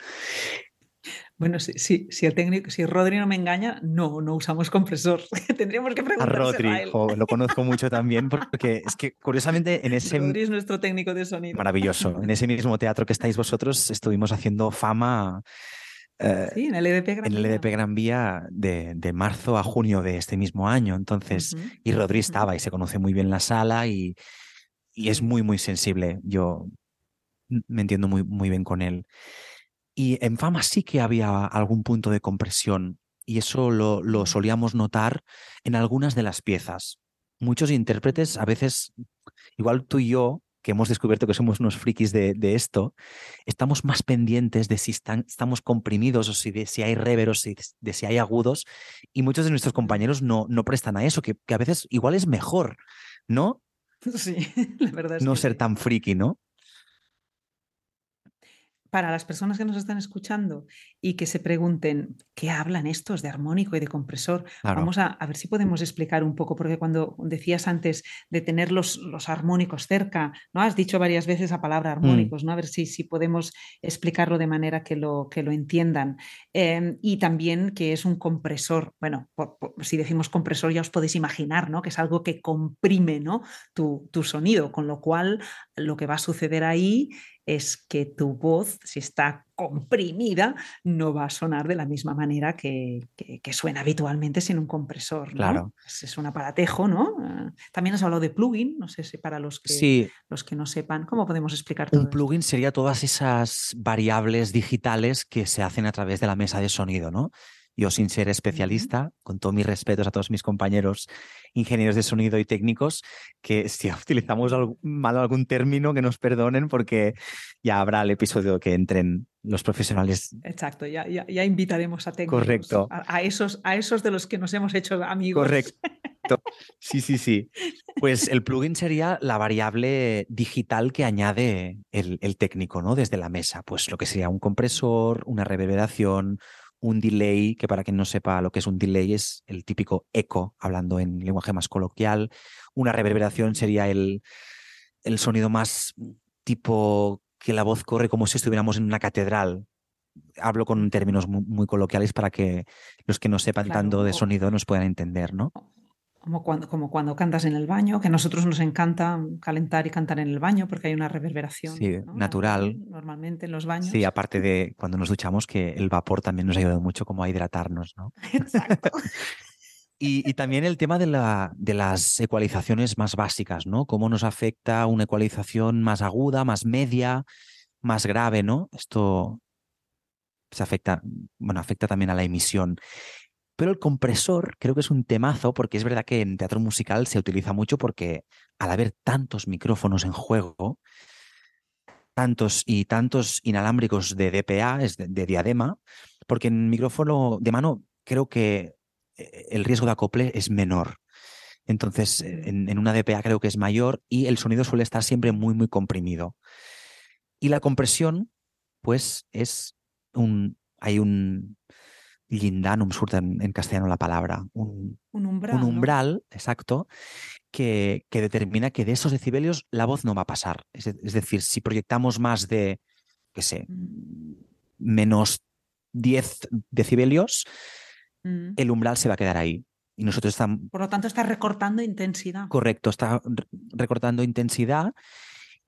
Bueno, si, si, si, el técnico, si Rodri no me engaña, no, no usamos compresor. Tendríamos que preguntar. A Rodri, lo conozco mucho también, porque es que curiosamente en ese. Rodri es nuestro técnico de sonido. Maravilloso. En ese mismo teatro que estáis vosotros, estuvimos haciendo fama eh, sí, en el EDP Gran en el EDP Gran Vía de, de, marzo a junio de este mismo año. Entonces, y Rodri estaba y se conoce muy bien la sala y, y, es muy, muy sensible. Yo me entiendo muy, muy bien con él. Y en Fama sí que había algún punto de compresión y eso lo, lo solíamos notar en algunas de las piezas. Muchos intérpretes, a veces, igual tú y yo, que hemos descubierto que somos unos frikis de, esto, estamos más pendientes de si están, estamos comprimidos o si, de, si hay reveros, si, de si hay agudos, y muchos de nuestros compañeros no, no prestan a eso, que, a veces igual es mejor, ¿no? Sí, la verdad es No ser tan friki, ¿no? Para las personas que nos están escuchando y que se pregunten, ¿qué hablan estos de armónico y de compresor? Vamos a, ver si podemos explicar un poco, porque cuando decías antes de tener los, los armónicos cerca, ¿no? Has dicho varias veces la palabra mm. armónicos, ¿no? A ver si, si podemos explicarlo de manera que lo, que lo entiendan. Em, y también que es un compresor. Bueno, si decimos compresor ya os podéis imaginar, ¿no? Que es algo que comprime, ¿no? Tu, tu sonido, con lo cual lo que va a suceder ahí es que tu voz, si está comprimida, no va a sonar de la misma manera que, suena habitualmente sin un compresor. Claro. Es, un aparatejo, ¿no? Ah, también has hablado de plugin, no sé si para los que, los que no sepan, ¿cómo podemos explicar todo Un plugin sería todas esas variables digitales que se hacen a través de la mesa de sonido, ¿no? Yo sin ser especialista, con todos mis respetos a todos mis compañeros ingenieros de sonido y técnicos, que si utilizamos mal algún término, que nos perdonen porque ya habrá el episodio que entren los profesionales. Exacto, ya, ya, invitaremos a técnicos. Correcto. A, esos, a esos de los que nos hemos hecho amigos. Correcto. Sí, sí, sí. Pues el plugin sería la variable digital que añade el, el técnico, ¿no? Desde la mesa. Pues lo que sería un compresor, una reverberación, un delay, que para quien no sepa lo que es un delay es el típico eco, hablando en lenguaje más coloquial. Una reverberación sería el, el sonido más tipo que la voz corre como si estuviéramos en una catedral. Hablo con términos muy, coloquiales para que los que no sepan tanto de sonido nos puedan entender, ¿no? Como cuando, como cuando cantas en el baño, que a nosotros nos encanta calentar y cantar en el baño porque hay una reverberación natural. Normalmente en los baños. Sí, aparte de cuando nos duchamos, que el vapor también nos ayuda mucho como a hidratarnos, ¿no? Exacto. y, también el tema de, la, de las ecualizaciones más básicas, ¿no? Cómo nos afecta una ecualización más aguda, más media, más grave, ¿no? Esto se afecta, bueno, afecta también a la emisión. Pero el compresor creo que es un temazo porque es verdad que en teatro musical se utiliza mucho porque al haber tantos micrófonos en juego, tantos y tantos inalámbricos de DPA, es de, diadema, porque en micrófono de mano creo que eh, el riesgo de acople es menor. Entonces, en, en, una DPA creo que es mayor y el sonido suele estar siempre muy, muy comprimido. Y la compresión, pues es un, hay un, lindanum, surta en, castellano la palabra, un, umbral, un umbral exacto, que, que, determina que de esos decibelios la voz no va a pasar. Es, decir, si proyectamos más de, qué sé, mm. menos 10 decibelios, mm. el umbral se va a quedar ahí. Y nosotros estamos... Por lo tanto, está recortando intensidad. Correcto, está recortando intensidad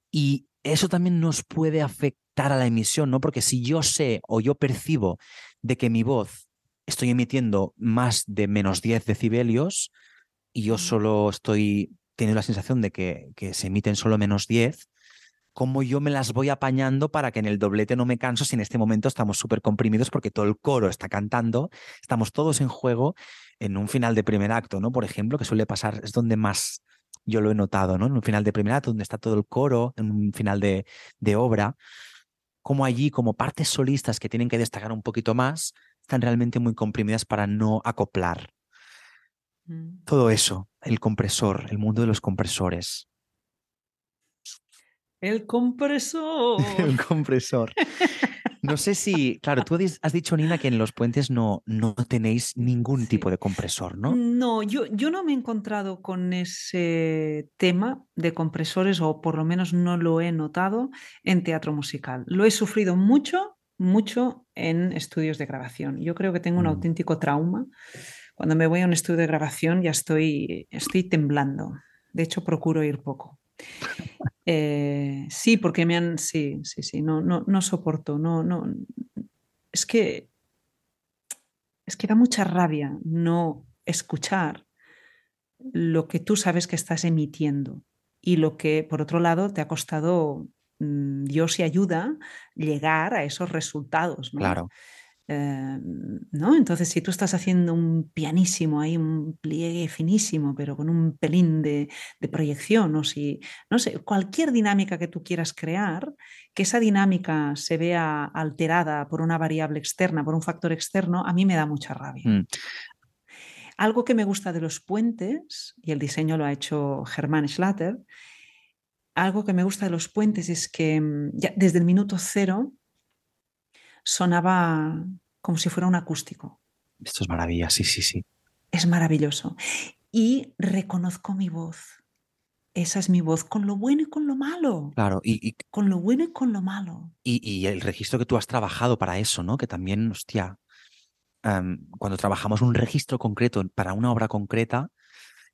y eso también nos puede afectar a la emisión, ¿no? Porque si yo sé o yo percibo de que mi voz estoy emitiendo más de menos 10 decibelios y yo solo estoy teniendo la sensación de que, que se emiten solo menos 10, ¿cómo yo me las voy apañando para que en el doblete no me canso si en este momento estamos súper comprimidos porque todo el coro está cantando, estamos todos en juego en un final de primer acto, ¿no? Por ejemplo, que suele pasar, es donde más yo lo he notado, ¿no? En un final de primer acto, donde está todo el coro, en un final de, de obra, como allí, como partes solistas que tienen que destacar un poquito más, están realmente muy comprimidas para no acoplar. Mm. Todo eso, el compresor, el mundo de los compresores. El compresor. el compresor. No sé si, claro, tú has dicho, Nina, que en los puentes no, no tenéis ningún tipo de compresor, ¿no? No, yo, yo no me he encontrado con ese tema de compresores, o por lo menos no lo he notado en teatro musical. Lo he sufrido mucho mucho en estudios de grabación. Yo creo que tengo un mm. auténtico trauma. Cuando me voy a un estudio de grabación ya estoy, estoy temblando. De hecho, procuro ir poco. Eh, sí, porque me han. Sí, sí, sí. No, no, no soporto. No, no. Es que. Es que da mucha rabia no escuchar lo que tú sabes que estás emitiendo y lo que, por otro lado, te ha costado Dios y ayuda llegar a esos resultados. ¿no? Claro. Eh, ¿no? Entonces, si tú estás haciendo un pianísimo ahí, un pliegue finísimo, pero con un pelín de, proyección, o si, no sé, cualquier dinámica que tú quieras crear, que esa dinámica se vea alterada por una variable externa, por un factor externo, a mí me da mucha rabia. Mm. Algo que me gusta de los puentes, y el diseño lo ha hecho Germán Schlatter, algo que me gusta de los puentes es que mm, ya desde el minuto cero sonaba como si fuera un acústico. Esto es maravilla, sí, sí, sí. Es maravilloso. Y reconozco mi voz. Esa es mi voz, con lo bueno y con lo malo. Claro, y, con lo bueno y con lo malo. Y, el registro que tú has trabajado para eso, ¿no? Que también, hostia, cuando trabajamos un registro concreto para una obra concreta,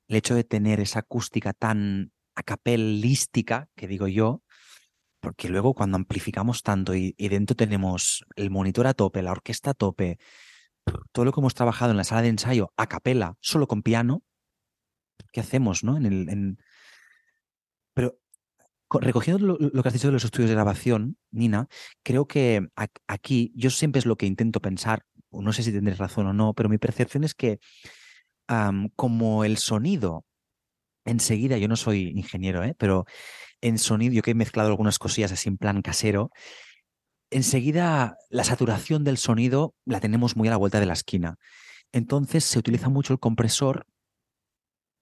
el hecho de tener esa acústica tan acapelística, que digo yo, porque luego cuando amplificamos tanto y, dentro tenemos el monitor a tope, la orquesta a tope, todo lo que hemos trabajado en la sala de ensayo a capela, solo con piano, ¿qué hacemos, no? En el, Pero recogiendo lo, que has dicho de los estudios de grabación, Nina, creo que aquí yo siempre es lo que intento pensar, no sé si tendré razón o no, pero mi percepción es que como el sonido, enseguida, yo no soy ingeniero, ¿eh? pero en sonido, yo que he mezclado algunas cosillas así en plan casero, enseguida la saturación del sonido la tenemos muy a la vuelta de la esquina. Entonces se utiliza mucho el compresor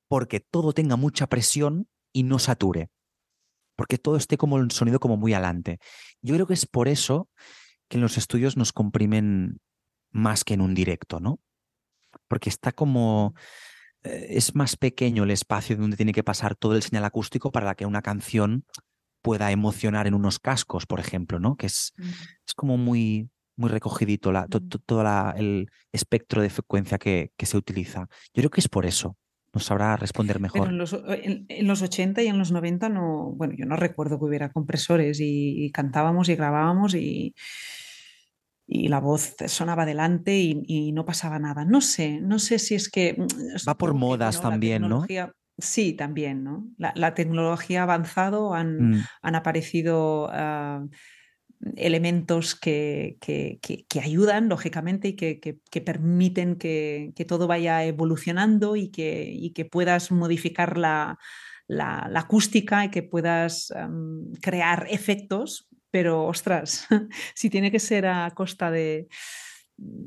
porque todo tenga mucha presión y no sature. Porque todo esté como el sonido como muy adelante. Yo creo que es por eso que en los estudios nos comprimen más que en un directo, ¿no? Porque está como es más pequeño el espacio donde tiene que pasar todo el señal acústico para que una canción pueda emocionar en unos cascos, por ejemplo, ¿no? Que es, es como muy, muy recogidito la, todo el espectro de frecuencia que, se utiliza. Yo creo que es por eso. Nos sabrá responder mejor. en, los, en, los, 80 y en los 90 no, bueno, yo no recuerdo que hubiera compresores y cantábamos y grabábamos y, y la voz sonaba delante y, no pasaba nada. No sé, no sé si es que... Mm, Va por modas también, ¿no? Sí, también, ¿no? La, tecnología ha avanzado, han, mm. han aparecido ah, elementos que, que, que, ayudan, lógicamente, y que, permiten que, todo vaya evolucionando y que, que puedas modificar la, la, acústica y que puedas crear efectos pero ostras, si tiene que ser a costa de,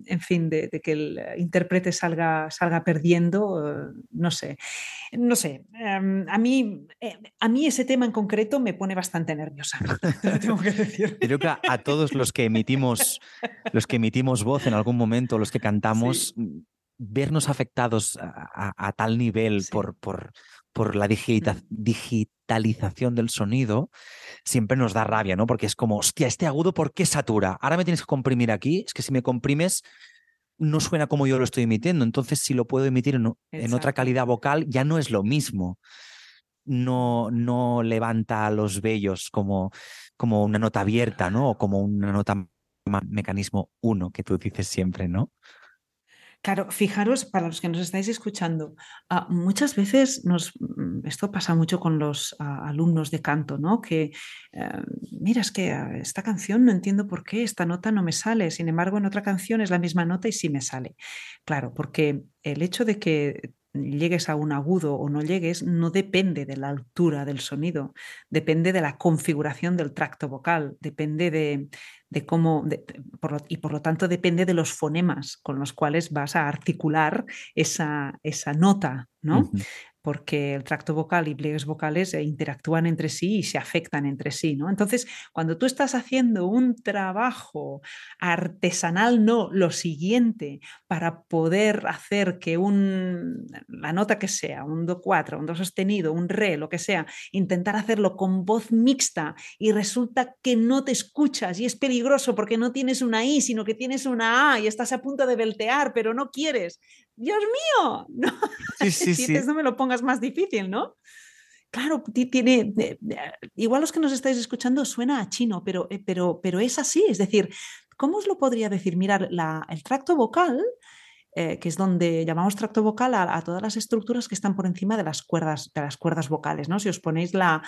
en fin, de, que el intérprete salga, salga perdiendo, no sé. No sé, em, a, mí, eh, a mí ese tema en concreto me pone bastante nerviosa, tengo que decir. Creo que a, todos los que emitimos, los que emitimos voz en algún momento, los que cantamos, vernos afectados a, tal nivel por, por, por la digitalización del sonido, siempre nos da rabia, ¿no? Porque es como, hostia, este agudo, ¿por qué satura? Ahora me tienes que comprimir aquí, es que si me comprimes no suena como yo lo estoy emitiendo, entonces si lo puedo emitir en, otra calidad vocal ya no es lo mismo. No, no levanta los vellos como, como una nota abierta, ¿no? O como una nota mecanismo uno que tú dices siempre, ¿no? Claro, fijaros, para los que nos estáis escuchando, ah, muchas veces nos, mm, esto pasa mucho con los ah, alumnos de canto, ¿no? Que, eh, mira, es que ah, esta canción no entiendo por qué, esta nota no me sale, sin embargo, en otra canción es la misma nota y sí me sale. Claro, porque el hecho de que llegues a un agudo o no llegues no depende de la altura del sonido, depende de la configuración del tracto vocal, depende de, de cómo, y por lo tanto depende de los fonemas con los cuales vas a articular esa, esa nota, ¿no? Porque el tracto vocal y pliegues vocales eh, interactúan entre sí y se afectan entre sí, ¿no? Entonces, cuando tú estás haciendo un trabajo artesanal, no, lo siguiente, para poder hacer que un, la nota que sea, un do 4, un do sostenido, un re, lo que sea, intentar hacerlo con voz mixta y resulta que no te escuchas y es peligroso porque no tienes una I, sino que tienes una A y estás a punto de veltear, pero no quieres. Dios mío, no, sí, sí, sí. no me lo pongas más difícil, ¿no? Claro, tiene, igual los que nos estáis escuchando suena a chino, pero, eh, pero, pero es así, es decir, ¿cómo os lo podría decir? Mirar, el tracto vocal eh, que es donde llamamos tracto vocal a, todas las estructuras que están por encima de las cuerdas, de las cuerdas vocales. ¿no? Si os ponéis la,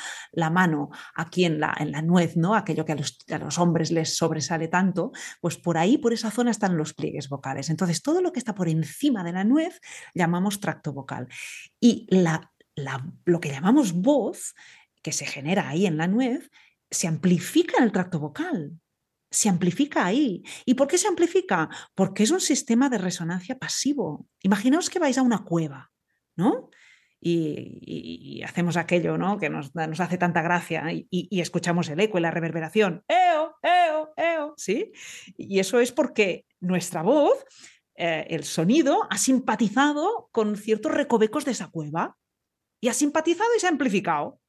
mano aquí en la, en la, nuez, ¿no? aquello que a los, a los, hombres les sobresale tanto, pues por ahí, por esa zona están los pliegues vocales. Entonces, todo lo que está por encima de la nuez llamamos tracto vocal. Y la, lo que llamamos voz, que se genera ahí en la nuez, se amplifica en el tracto vocal se amplifica ahí. ¿Y por qué se amplifica? Porque es un sistema de resonancia pasivo. Imaginaos que vais a una cueva, ¿no? y, hacemos aquello ¿no? que nos, hace tanta gracia y, escuchamos el eco y la reverberación. ¡Eo, eo, eo! ¿Sí? Y eso es porque nuestra voz, eh, el sonido, ha simpatizado con ciertos recovecos de esa cueva y ha simpatizado y se ha amplificado.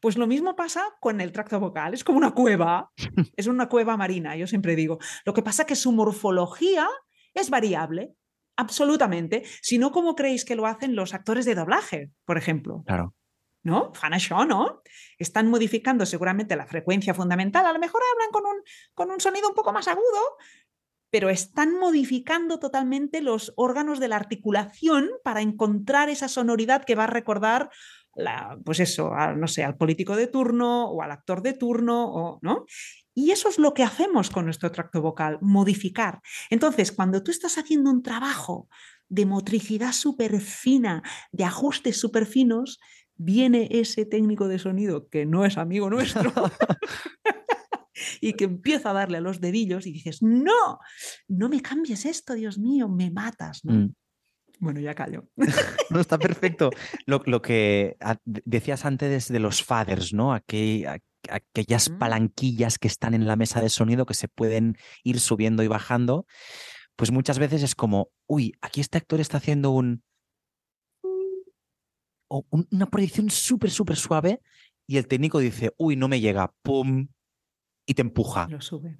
Pues lo mismo pasa con el tracto vocal, es como una cueva, es una cueva marina, yo siempre digo. Lo que pasa es que su morfología es variable, absolutamente, si no como creéis que lo hacen los actores de doblaje, por ejemplo. Claro. ¿No? Fan Shaw, ¿no? Están modificando seguramente la frecuencia fundamental, a lo mejor hablan con un, con un sonido un poco más agudo, pero están modificando totalmente los órganos de la articulación para encontrar esa sonoridad que va a recordar pues eso, no sé, al político de turno o al actor de turno, o, ¿no? Y eso es lo que hacemos con nuestro tracto vocal, modificar. Entonces, cuando tú estás haciendo un trabajo de motricidad súper fina, de ajustes súper finos, viene ese técnico de sonido que no es amigo nuestro y que empieza a darle a los dedillos y dices, no, no me cambies esto, Dios mío, me matas. ¿no? Mm. Bueno, ya callo. no, está perfecto. Lo, que decías antes de los faders, ¿no? aquellas palanquillas que están en la mesa de sonido que se pueden ir subiendo y bajando, pues muchas veces es como, uy, aquí este actor está haciendo un... O una proyección súper, súper suave y el técnico dice, uy, no me llega, ¡pum! Y te empuja. Lo sube.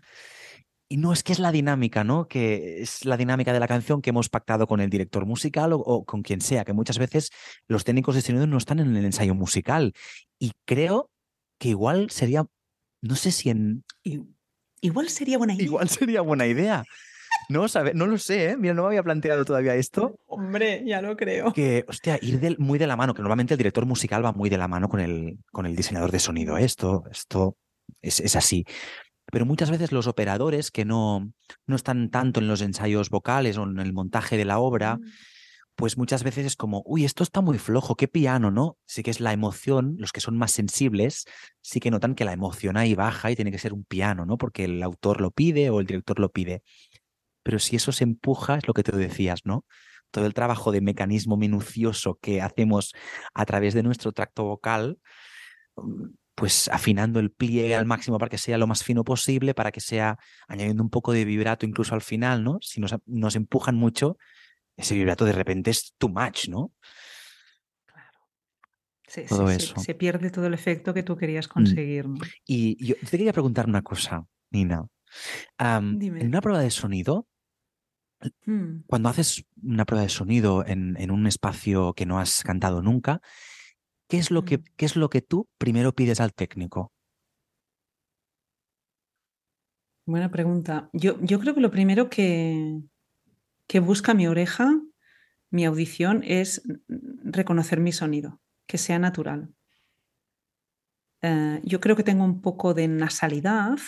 Y no es que es la dinámica, ¿no? Que es la dinámica de la canción que hemos pactado con el director musical o, con quien sea, que muchas veces los técnicos de sonido no están en el ensayo musical. Y creo que igual sería, no sé si en... Igual sería buena idea. Igual sería buena idea. No, sabe, no lo sé, ¿eh? Mira, no me había planteado todavía esto. Hombre, ya lo creo. Que, hostia, ir muy de la mano, que normalmente el director musical va muy de la mano con el, con el diseñador de sonido. Esto, esto es, es así. Pero muchas veces los operadores que no, no están tanto en los ensayos vocales o en el montaje de la obra, mm. pues muchas veces es como, uy, esto está muy flojo, qué piano, ¿no? Sí que es la emoción, los que son más sensibles, sí que notan que la emoción ahí baja y tiene que ser un piano, ¿no? Porque el autor lo pide o el director lo pide. Pero si eso se empuja, es lo que te decías, ¿no? Todo el trabajo de mecanismo minucioso que hacemos a través de nuestro tracto vocal, mm, pues afinando el pliegue al máximo para que sea lo más fino posible, para que sea añadiendo un poco de vibrato incluso al final, ¿no? Si nos, nos empujan mucho, ese vibrato de repente es too much, ¿no? Claro. todo eso. Se, pierde todo el efecto que tú querías mm. conseguir. Y yo te quería preguntar una cosa, Nina. en una prueba de sonido, mm. cuando haces una prueba de sonido en, en, un espacio que no has cantado nunca, ¿Qué es lo que, qué es lo que tú primero pides al técnico? Buena pregunta. Yo, yo creo que lo primero que, que busca mi oreja, mi audición, es reconocer mi sonido, que sea natural. Eh, yo creo que tengo un poco de nasalidad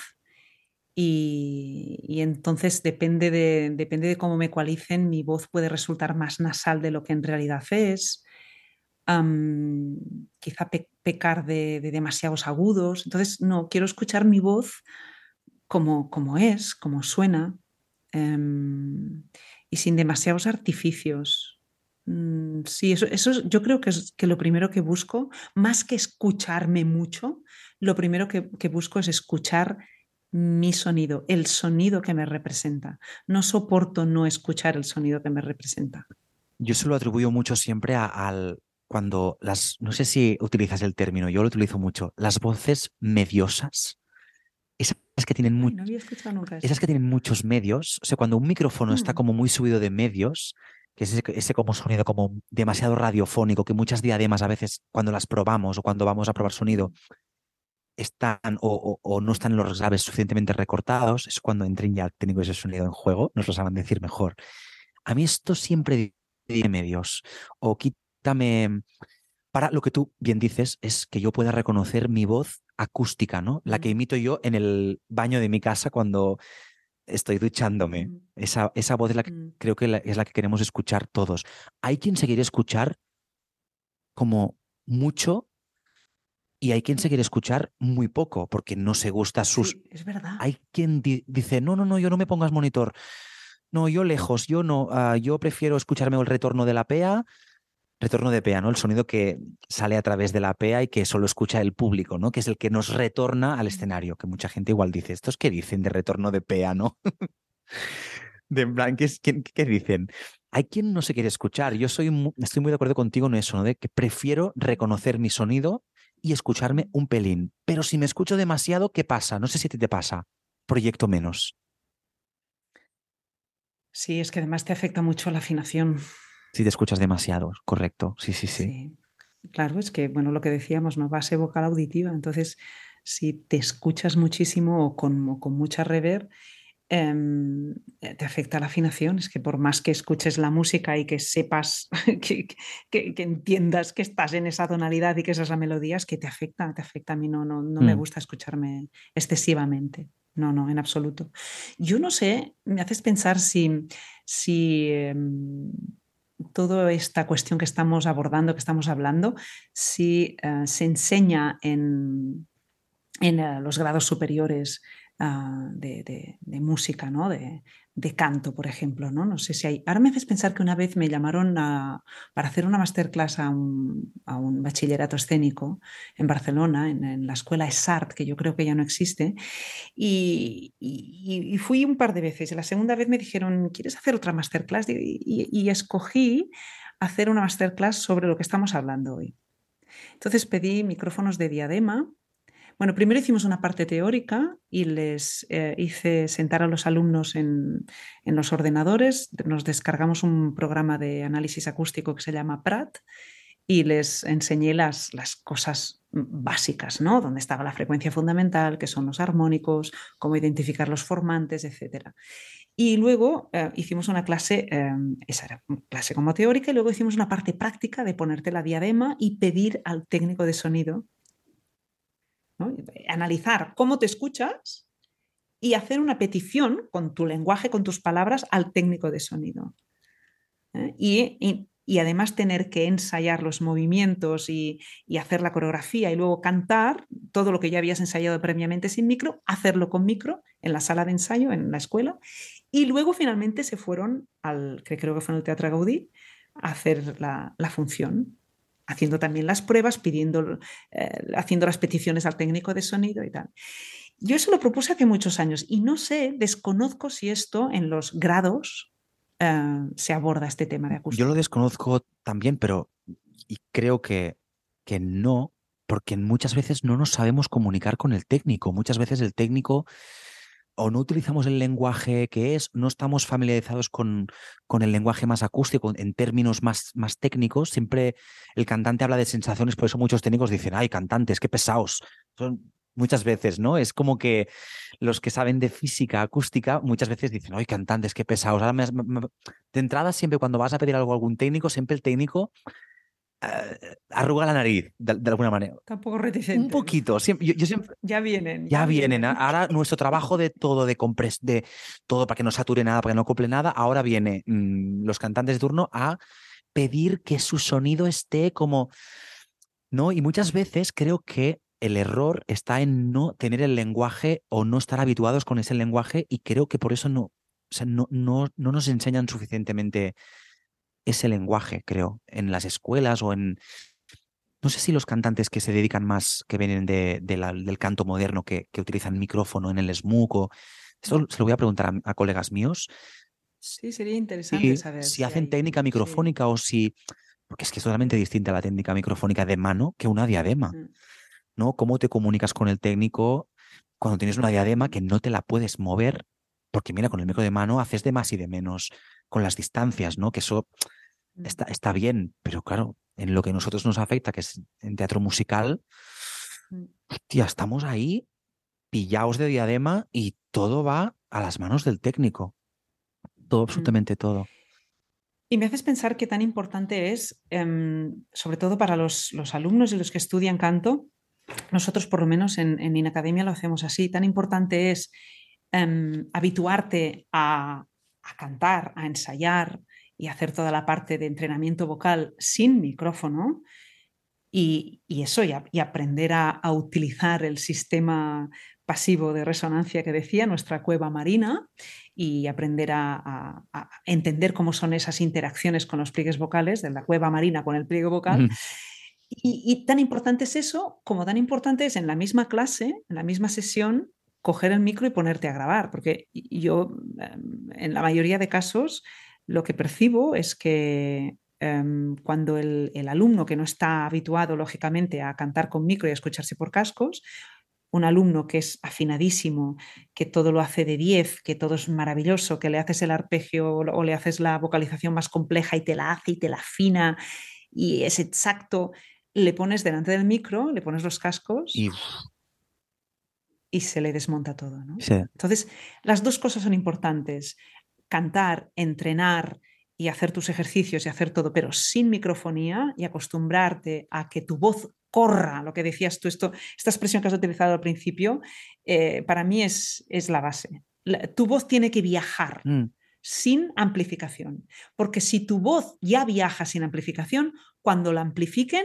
y, y entonces depende de, depende de cómo me ecualicen, mi voz puede resultar más nasal de lo que en realidad es quizá pecar de, demasiados agudos. Entonces, no, quiero escuchar mi voz como, como es, como suena, em, y sin demasiados artificios. Mm, sí, eso, eso yo creo que es que lo primero que busco, más que escucharme mucho, lo primero que, busco es escuchar mi sonido, el sonido que me representa. No soporto no escuchar el sonido que me representa. Yo se lo atribuyo mucho siempre al, cuando las, no sé si utilizas el término, yo lo utilizo mucho, las voces mediosas, esas que tienen, esas que tienen muchos medios, o sea, cuando un micrófono está mm. como muy subido de medios, que es ese, como sonido como demasiado radiofónico, que muchas diademas a veces cuando las probamos o cuando vamos a probar sonido están o, no están los graves suficientemente recortados, es cuando entren ya técnico ese sonido en juego, nos lo saben decir mejor. A mí esto siempre de medios o para lo que tú bien dices es que yo pueda reconocer mi voz acústica, ¿no? La que imito yo en el baño de mi casa cuando estoy duchándome. Esa, esa voz es la que mm. creo que es la que queremos escuchar todos. Hay quien se quiere escuchar como mucho y hay quien se quiere escuchar muy poco porque no se gusta sus... es verdad. Hay quien dice, no, no, no, yo no me pongas monitor. No, yo lejos, yo no, ah, yo prefiero escucharme el retorno de la PEA retorno de PEA, ¿no? El sonido que sale a través de la PEA y que solo escucha el público, ¿no? Que es el que nos retorna al escenario, que mucha gente igual dice, ¿estos qué dicen de retorno de PEA, no? de en ¿qué, dicen? Hay quien no se quiere escuchar. Yo soy estoy muy de acuerdo contigo en eso, ¿no? De que prefiero reconocer mi sonido y escucharme un pelín. Pero si me escucho demasiado, ¿qué pasa? No sé si a ti te pasa. Proyecto menos. Sí, es que además te afecta mucho la afinación. Si te escuchas demasiado, correcto. Sí, sí, sí. Claro, es que, bueno, lo que decíamos, ¿no? Base vocal auditiva. Entonces, si te escuchas muchísimo o con, con mucha rever, em, eh, te afecta la afinación. Es que por más que escuches la música y que sepas, que, que, entiendas que estás en esa tonalidad y que esa es la melodía, es que te afecta, te afecta. A mí no, no, no me mm. gusta escucharme excesivamente. No, no, en absoluto. Yo no sé, me haces pensar si, si em, toda esta cuestión que estamos abordando, que estamos hablando, si eh, se enseña en, en eh, los grados superiores ah, de, música, ¿no? de, de canto, por ejemplo, ¿no? No sé si hay... Ahora me haces pensar que una vez me llamaron para hacer una masterclass a un, bachillerato escénico en Barcelona, en, la escuela ESART, que yo creo que ya no existe, y, fui un par de veces. La segunda vez me dijeron, ¿quieres hacer otra masterclass? y escogí hacer una masterclass sobre lo que estamos hablando hoy. Entonces pedí micrófonos de diadema bueno, primero hicimos una parte teórica y les eh, hice sentar a los alumnos en, los ordenadores. Nos descargamos un programa de análisis acústico que se llama PRAT y les enseñé las, las cosas básicas, ¿no? Dónde estaba la frecuencia fundamental, qué son los armónicos, cómo identificar los formantes, etc. Y luego eh, hicimos una clase, eh, esa era clase como teórica, y luego hicimos una parte práctica de ponerte la diadema y pedir al técnico de sonido Analizar cómo te escuchas y hacer una petición con tu lenguaje, con tus palabras, al técnico de sonido. ¿eh? Y, además tener que ensayar los movimientos y, hacer la coreografía y luego cantar todo lo que ya habías ensayado previamente sin micro, hacerlo con micro en la sala de ensayo, en la escuela. Y luego finalmente se fueron al, creo que fue en el Teatro Gaudí, a hacer la función haciendo también las pruebas, pidiendo, eh, haciendo las peticiones al técnico de sonido y tal. Yo eso lo propuse hace muchos años y no sé, desconozco si esto en los grados eh, se aborda este tema de acústica. Yo lo desconozco también, pero y creo que, que no, porque muchas veces no nos sabemos comunicar con el técnico. Muchas veces el técnico o no utilizamos el lenguaje que es, no estamos familiarizados con, con, el lenguaje más acústico, en términos más, más técnicos. Siempre el cantante habla de sensaciones, por eso muchos técnicos dicen, ay, cantantes, qué pesados. Son muchas veces, ¿no? Es como que los que saben de física acústica muchas veces dicen, ay, cantantes, qué pesados. de entrada, siempre cuando vas a pedir algo a algún técnico, siempre el técnico arruga la nariz, de, alguna manera. Tampoco reticente. Un poquito. Siempre, yo, siempre, ya vienen. Ya, vienen. Ahora nuestro trabajo de todo, de compres, de todo para que no sature nada, para que no acople nada, ahora viene mm, los cantantes de turno a pedir que su sonido esté como. ¿No? Y muchas veces creo que el error está en no tener el lenguaje o no estar habituados con ese lenguaje y creo que por eso no, o sea, no, no, no nos enseñan suficientemente ese lenguaje, creo, en las escuelas o en... No sé si los cantantes que se dedican más, que vienen de, del canto moderno, que, que, utilizan micrófono en el SMUC, o... Esto se lo voy a preguntar a, colegas míos. Sí, sería interesante saber. Si, hacen técnica microfónica o si... Porque es que es totalmente distinta la técnica microfónica de mano que una diadema. Mm. ¿No? ¿Cómo te comunicas con el técnico cuando tienes una diadema que no te la puedes mover? Porque mira, con el micro de mano haces de más y de menos con las distancias, ¿no? Que eso. Está, está bien, pero claro, en lo que a nosotros nos afecta, que es en teatro musical, mm. hostia, estamos ahí pillados de diadema y todo va a las manos del técnico. Todo, mm. absolutamente todo. Y me haces pensar que tan importante es, em, sobre todo para los, los, alumnos y los que estudian canto, nosotros por lo menos en, en Inacademia lo hacemos así, tan importante es em, habituarte a, a, cantar, a ensayar, y hacer toda la parte de entrenamiento vocal sin micrófono, Y, eso, y, aprender a, utilizar el sistema pasivo de resonancia que decía, nuestra cueva marina, y aprender a, entender cómo son esas interacciones con los pliegues vocales, de la cueva marina con el pliegue vocal. y, tan importante es eso, como tan importante es en la misma clase, en la misma sesión, coger el micro y ponerte a grabar, porque yo em, en la mayoría de casos lo que percibo es que em, cuando el, alumno que no está habituado, lógicamente, a cantar con micro y a escucharse por cascos, un alumno que es afinadísimo, que todo lo hace de 10, que todo es maravilloso, que le haces el arpegio o le haces la vocalización más compleja y te la hace y te la afina y es exacto, le pones delante del micro, le pones los cascos y, se le desmonta todo. Entonces, las dos cosas son importantes. Cantar, entrenar, y hacer tus ejercicios y hacer todo, pero sin microfonía y acostumbrarte a que tu voz corra, lo que decías tú, esto, esta expresión que has utilizado al principio, eh, para mí es, es la base. tu voz tiene que viajar mm. sin amplificación, porque si tu voz ya viaja sin amplificación, cuando la amplifiquen,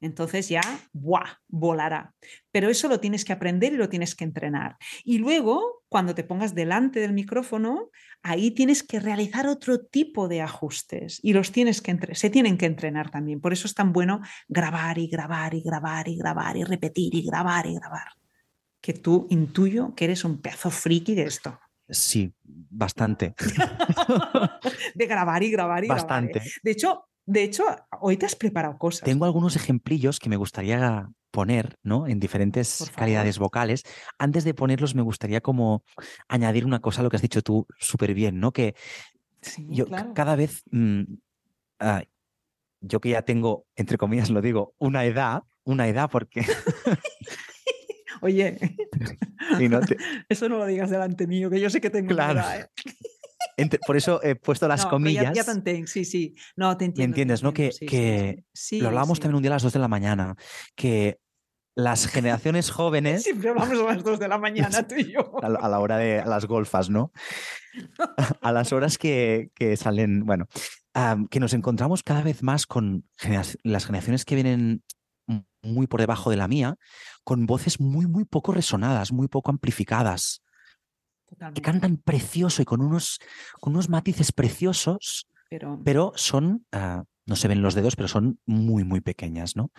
entonces ya, ¡buah!, volará. Pero eso lo tienes que aprender y lo tienes que entrenar. Y luego, cuando te pongas delante del micrófono, ahí tienes que realizar otro tipo de ajustes y los tienes que se tienen que entrenar también. Por eso es tan bueno grabar y grabar y grabar y grabar y repetir y grabar y grabar. Que tú intuyo que eres un pedazo friki de esto. Sí, bastante. de grabar y grabar y grabar. ¿eh? Bastante. De hecho, de hecho, hoy te has preparado cosas. Tengo algunos ejemplillos que me gustaría poner, ¿no? En diferentes calidades vocales. Antes de ponerlos, me gustaría como añadir una cosa a lo que has dicho tú súper bien, ¿no? Que yo cada vez, mm, ah, yo que ya tengo, entre comillas lo digo, una edad, una edad porque... Oye, eso no lo digas delante mío, que yo sé que tengo una edad. ¿eh? Por eso he puesto las comillas. Ya, ya sí, sí. No, te entiendo. ¿Me entiendes, no? Que, que lo hablábamos también un día a las 2 de la mañana, que las generaciones jóvenes. Siempre hablamos a las 2 de la mañana, tú y yo. A, la hora de las golfas, ¿no? a las horas que, que salen. Bueno, que nos encontramos cada vez más con las generaciones que vienen muy por debajo de la mía, con voces muy, muy poco resonadas, muy poco amplificadas que cantan precioso y con unos, con unos matices preciosos, pero, pero son, ah, no se ven los dedos, pero son muy, muy pequeñas, ¿no?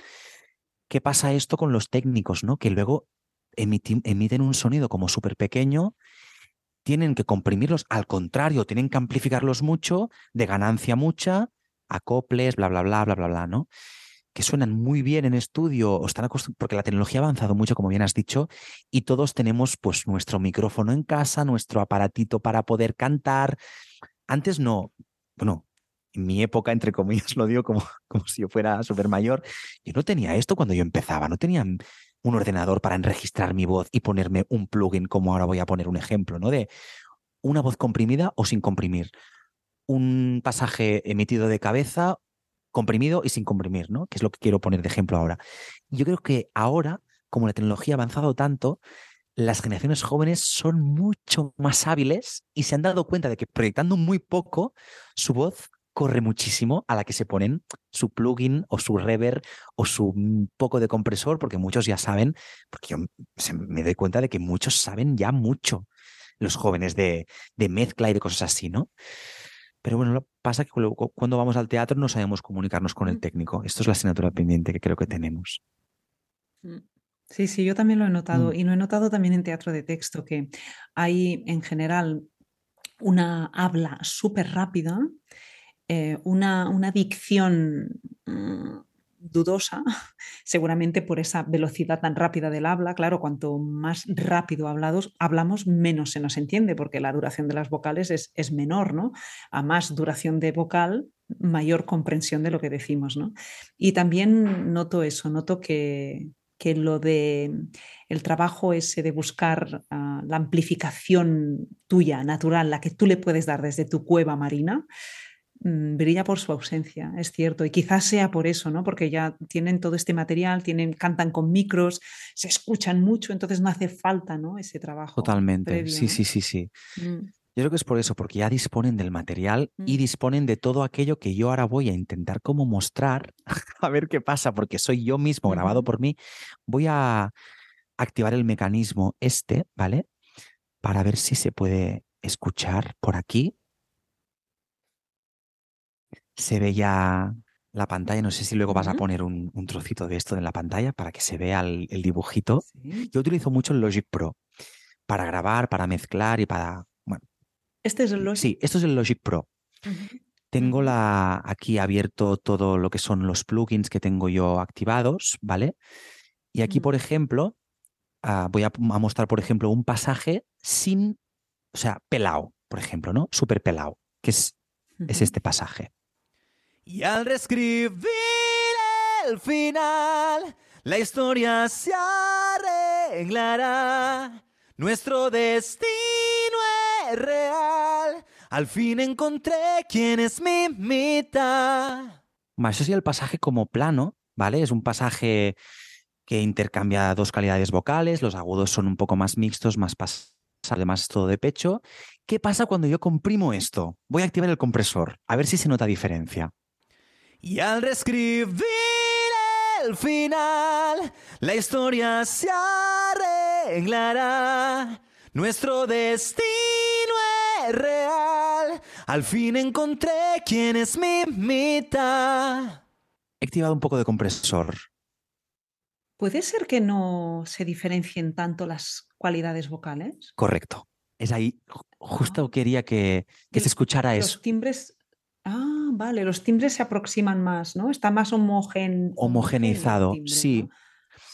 ¿Qué pasa esto con los técnicos, ¿no? Que luego emiten un sonido como súper pequeño, tienen que comprimirlos, al contrario, tienen que amplificarlos mucho, de ganancia mucha, acoples, bla, bla, bla, bla, bla, bla, ¿no? Que suenan muy bien en estudio o están porque la tecnología ha avanzado mucho, como bien has dicho, y todos tenemos pues nuestro micrófono en casa, nuestro aparatito para poder cantar. Antes no, bueno, en mi época, entre comillas, lo digo como, como si yo fuera súper mayor, yo no tenía esto cuando yo empezaba, no tenía un ordenador para enregistrar mi voz y ponerme un plugin, como ahora voy a poner un ejemplo, ¿no? De una voz comprimida o sin comprimir, un pasaje emitido de cabeza comprimido y sin comprimir, ¿no? Que es lo que quiero poner de ejemplo ahora. Yo creo que ahora, como la tecnología ha avanzado tanto, las generaciones jóvenes son mucho más hábiles y se han dado cuenta de que proyectando muy poco, su voz corre muchísimo a la que se ponen su plugin o su reverb o su mm, poco de compresor, porque muchos ya saben, porque yo me doy cuenta de que muchos saben ya mucho, los jóvenes de, de mezcla y de cosas así, ¿no? Pero bueno, pasa que cuando vamos al teatro no sabemos comunicarnos con el técnico. Esto es la asignatura pendiente que creo que tenemos. Mm. Sí, sí, yo también lo he notado. Mm. Y lo he notado también en teatro de texto, que hay en general una habla súper rápida, eh, una, una, dicción mm, dudosa, seguramente por esa velocidad tan rápida del habla. Claro, cuanto más rápido hablados, hablamos, menos se nos entiende, porque la duración de las vocales es, es menor, ¿no? A más duración de vocal, mayor comprensión de lo que decimos, ¿no? Y también noto eso, noto que, que lo de el trabajo ese de buscar ah, la amplificación tuya, natural, la que tú le puedes dar desde tu cueva marina, brilla por su ausencia, es cierto. Y quizás sea por eso, ¿no? Porque ya tienen todo este material, tienen, cantan con micros, se escuchan mucho, entonces no hace falta, ¿no? Ese trabajo. Totalmente. sí, sí, sí, sí. Mm. Yo creo que es por eso, porque ya disponen del material y Mm. disponen de todo aquello que yo ahora voy a intentar como mostrar, a ver qué pasa, porque soy yo mismo grabado por mí. Voy a activar el mecanismo este, ¿vale? Para ver si se puede escuchar por aquí. Se ve ya la pantalla, no sé si luego vas a poner un, un trocito de esto en la pantalla para que se vea el, el dibujito. Sí. Yo utilizo mucho el Logic Pro para grabar, para mezclar y para... Bueno, Este es el Logic. sí, esto es el Logic Pro. Tengo la, aquí abierto todo lo que son los plugins que tengo yo activados, ¿vale? Y aquí, por ejemplo, ah, voy a, mostrar, por ejemplo, un pasaje sin, o sea, pelado, por ejemplo, ¿no? Súper pelado, que es, es este pasaje. Y al reescribir el final, la historia se arreglará. Nuestro destino es real. Al fin encontré quién es mi mitad. Eso sí, el pasaje como plano, ¿vale? Es un pasaje que intercambia dos calidades vocales, los agudos son un poco más mixtos, más pasados, además todo de pecho. ¿Qué pasa cuando yo comprimo esto? Voy a activar el compresor, a ver si se nota diferencia. Y al reescribir el final, la historia se arreglará. Nuestro destino es real. Al fin encontré quién es mi mitad. He activado un poco de compresor. ¿Puede ser que no se diferencien tanto las cualidades vocales? Correcto. Es ahí. ju- Justo Ah. quería que, que El- se escuchara eso. Los timbres. Vale, los timbres se aproximan más, ¿no? Está más homogen... Homogeneizado, timbre, sí. ¿no?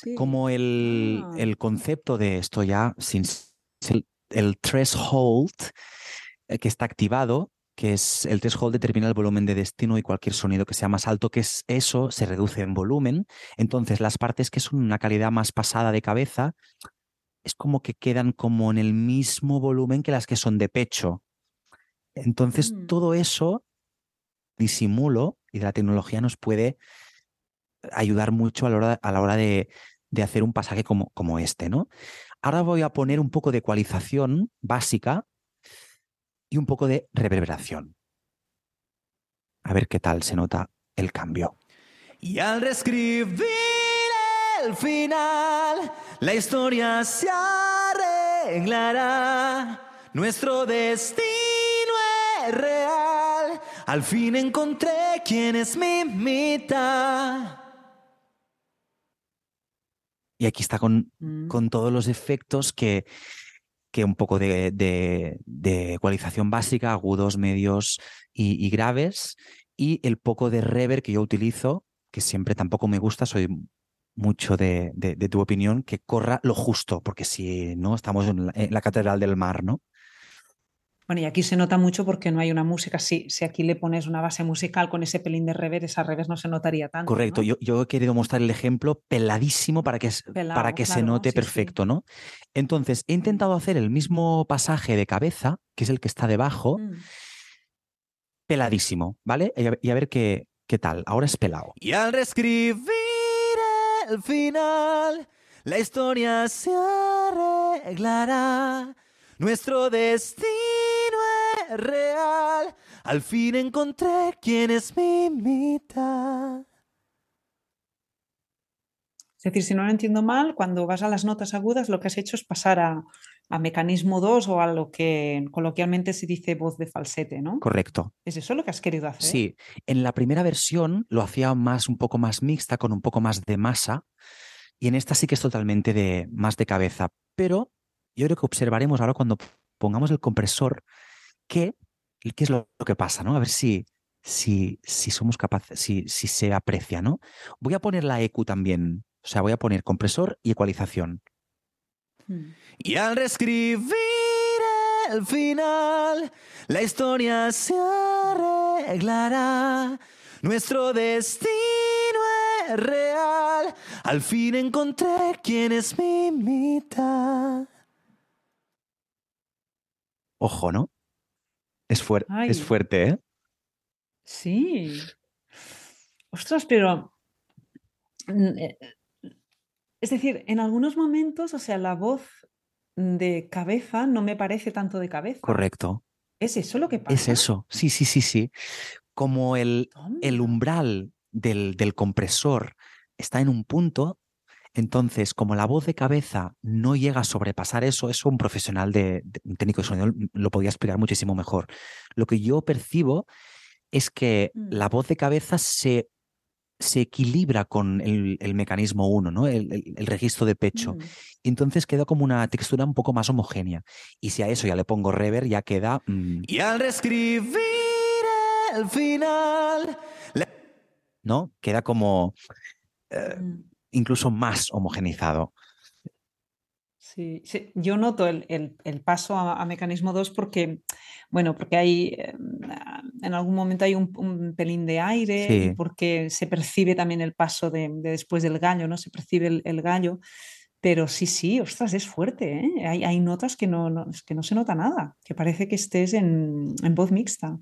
Sí. Como el, Ah. el concepto de esto ya, sin el threshold eh, que está activado, que es el threshold determina el volumen de destino y cualquier sonido que sea más alto que es eso se reduce en volumen. Entonces las partes que son una calidad más pasada de cabeza es como que quedan como en el mismo volumen que las que son de pecho. Entonces Mm. todo eso disimulo y la tecnología nos puede ayudar mucho a la hora, a la hora de, de hacer un pasaje como, como este, ¿no? Ahora voy a poner un poco de ecualización básica y un poco de reverberación. A ver qué tal se nota el cambio. Y al reescribir el final, la historia se arreglará. Nuestro destino es real. Al fin encontré quién es mi mitad. Y aquí está con, Mm. con todos los efectos que, que un poco de, de- de ecualización básica, agudos, medios y, y graves, y el poco de reverb que yo utilizo, que siempre tampoco me gusta, soy mucho de, de- de tu opinión, que corra lo justo, porque si no, estamos en la, en la catedral del mar, ¿no? Bueno, y aquí se nota mucho porque no hay una música. Sí, si aquí le pones una base musical con ese pelín de rever, esa rever no se notaría tanto. Correcto, ¿no? yo, yo he querido mostrar el ejemplo peladísimo para que, para que se note sí, sí. perfecto, ¿no? Entonces, he intentado hacer el mismo pasaje de cabeza, que es el que está debajo, Mm. peladísimo, ¿vale? Y a, ver- y a ver qué, qué tal. Ahora es pelado. Y al reescribir el final, la historia se arreglará. Nuestro destino es real. Al fin encontré quién es mi mitad. Es decir, si no lo entiendo mal, cuando vas a las notas agudas, lo que has hecho es pasar a, a mecanismo 2 o a lo que coloquialmente se dice voz de falsete, ¿no? Correcto. ¿Es eso lo que has querido hacer? Sí, en la primera versión lo hacía más un poco más mixta, con un poco más de masa, y en esta sí que es totalmente de más de cabeza. Pero yo creo que observaremos ahora cuando pongamos el compresor qué, qué es lo, lo que pasa, ¿no? A ver si, si, si somos capaces, si, si se aprecia, ¿no? Voy a poner la EQ también, o sea, voy a poner compresor y ecualización. Mm. Y al reescribir el final, la historia se arreglará. Nuestro destino es real. Al fin encontré quién es mi mitad. Ojo, ¿no? Es, fuer- Ay. es fuerte, ¿eh? Sí. Ostras, pero. mm, eh, Es decir, en algunos momentos, o sea, la voz de cabeza no me parece tanto de cabeza. Correcto. ¿Es eso lo que pasa? Es eso, sí, sí, sí, sí. Como el, el umbral del, del compresor está en un punto, entonces, como la voz de cabeza no llega a sobrepasar eso, eso un profesional de, un técnico de sonido lo podía explicar muchísimo mejor. Lo que yo percibo es que Mm. la voz de cabeza se, se equilibra con el, el mecanismo 1, ¿no? El, el- el registro de pecho. Mm. Entonces queda como una textura un poco más homogénea. Y si a eso ya le pongo reverb, ya queda... mm, Y al reescribir el final. ¿No? Queda como eh, Mm. Incluso más homogenizado. Sí, sí, yo noto el, el- el paso a, a mecanismo 2 porque, bueno, porque hay, eh, en algún momento hay un, un pelín de aire Sí. porque se percibe también el paso de, de después del gallo, ¿no? Se percibe el, el gallo, pero sí, sí, ostras, es fuerte, ¿eh? Hay, hay notas que no, que no se nota nada, que parece que estés en, en voz mixta.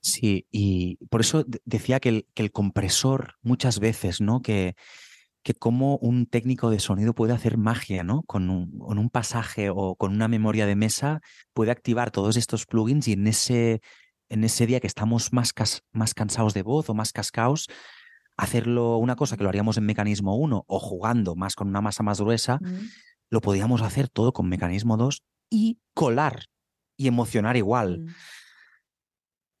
Sí, y por eso de- decía que el, que el compresor muchas veces, ¿no? Que, que como un técnico de sonido puede hacer magia, ¿no? Con un, con un pasaje o con una memoria de mesa puede activar todos estos plugins y en ese, en ese día que estamos más, cas- más cansados de voz o más cascaos, hacerlo una cosa que lo haríamos en mecanismo 1 o jugando más con una masa más gruesa, Mm, lo podíamos hacer todo con mecanismo 2 y colar y emocionar igual. mm,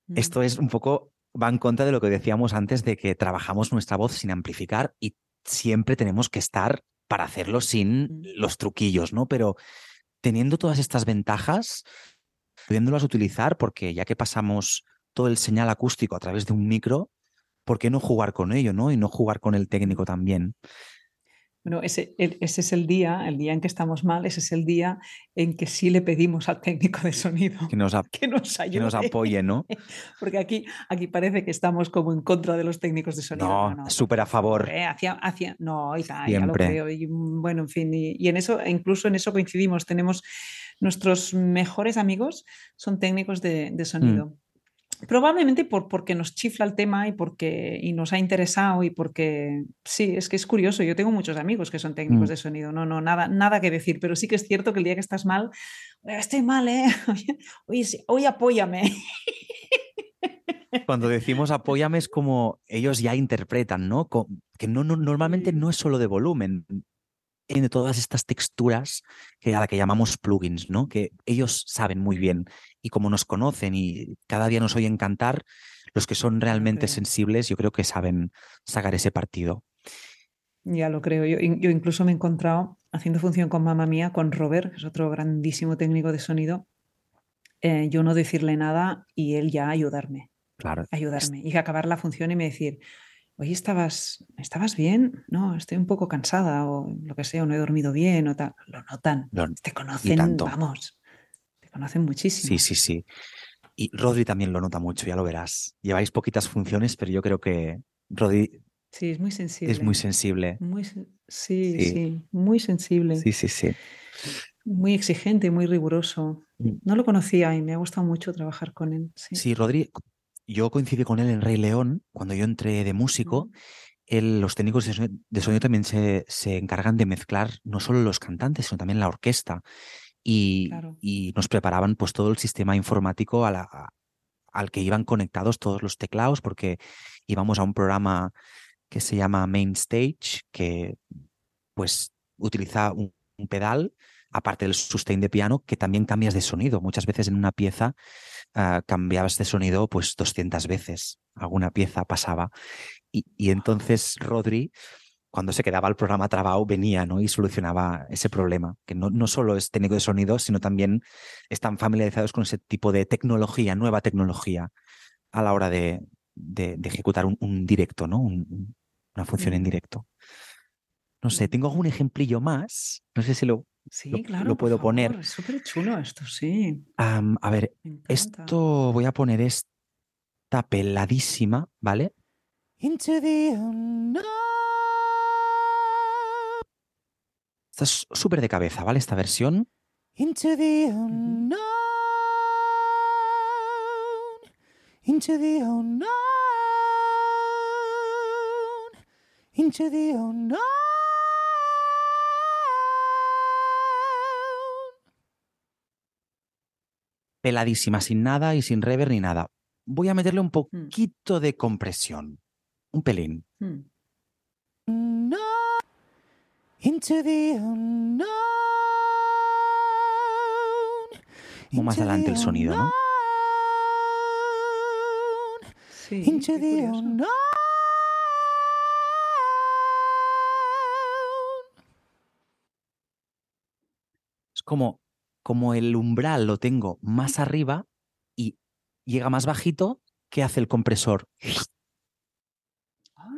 mm. Esto es un poco, va en contra de lo que decíamos antes de que trabajamos nuestra voz sin amplificar y siempre tenemos que estar para hacerlo sin los truquillos, ¿no? Pero teniendo todas estas ventajas, pudiéndolas utilizar, porque ya que pasamos todo el señal acústico a través de un micro, ¿por qué no jugar con ello, ¿no? Y no jugar con el técnico también. Bueno, ese, el- ese es el día, el día en que estamos mal, ese es el día en que sí le pedimos al técnico de sonido Que nos, que nos que nos ayude. apoye, ¿no? Porque aquí, aquí parece que estamos como en contra de los técnicos de sonido. No, no, súper a favor. eh, hacia, hacia, no, y tal, ya lo creo. Y, mm, bueno, en fin, y, y en eso, incluso en eso coincidimos. Tenemos nuestros mejores amigos son técnicos de, Mm. de sonido. Probablemente por, porque nos chifla el tema y porque y nos ha interesado y porque sí, es que es curioso. Yo tengo muchos amigos que son técnicos Mm. de sonido. No, no, nada, nada que decir, pero sí que es cierto que el día que estás mal, "Oye, estoy mal, ¿eh? Sí, oye, apóyame. Cuando decimos apóyame es como ellos ya interpretan, ¿no? Que no, no- normalmente no es solo de volumen, tiene todas estas texturas que a la que llamamos plugins, ¿no? Que ellos saben muy bien y como nos conocen y cada día nos oyen cantar, los que son realmente sensibles, yo creo que saben sacar ese partido. Ya lo creo. Yo, in- yo incluso me he encontrado haciendo función con mamá mía, con Robert, que es otro grandísimo técnico de sonido. eh, yo no decirle nada y él ya ayudarme, Claro. ayudarme. Y acabar la función y me decir, oye, ¿estabas, ¿estabas bien? No, estoy un poco cansada o lo que sea, o no he dormido bien o tal. Lo notan. Lo- Te conocen, vamos. Te conocen muchísimo. Sí, sí, sí. Y Rodri también lo nota mucho, ya lo verás. Lleváis poquitas funciones, pero yo creo que Rodri Sí, es muy sensible. es muy sensible. Muy Sí. sí, muy sensible. Sí, sí, sí. Muy exigente, muy riguroso. Mm. No lo conocía y me ha gustado mucho trabajar con él. Sí. Sí, Rodri, yo coincidí con él en Rey León cuando yo entré de músico. Él- los técnicos de sonido, de sonido también se, se encargan de mezclar no solo los cantantes, sino también la orquesta. Y, Claro. y nos preparaban pues todo el sistema informático a la- a- al que iban conectados todos los teclados, porque íbamos a un programa que se llama Main Stage, que pues utiliza un, un pedal, aparte del sustain de piano, que también cambias de sonido. Muchas veces en una pieza ah, cambiabas de sonido pues 200 veces. Alguna pieza pasaba. Y, y entonces Rodri, cuando se quedaba el programa trabado, venía ¿no? y solucionaba ese problema, que no, no solo es técnico de sonido, sino también están familiarizados con ese tipo de tecnología, nueva tecnología, a la hora de, de- de ejecutar un, un directo, ¿no? Un- un- una función en Mm. directo. No sé, tengo algún ejemplillo más. No sé si lo... Sí, lo- claro. lo por puedo poner. favor, Es súper chulo esto, sí. am, a ver, esto voy a poner esta peladísima, ¿vale? Into the unknown. Esta es súper de cabeza, ¿vale? Esta versión. Into the unknown. Into the unknown. Into the unknown. Peladísima, sin nada y sin rever ni nada. Voy a meterle un Mm. poquito de compresión. Un pelín. Mm. unknown, into the unknown. Como más adelante el sonido, ¿no? unknown, Sí, Into qué the curioso. unknown. Es como, como el umbral lo tengo más arriba y llega más bajito, ¿qué hace el compresor?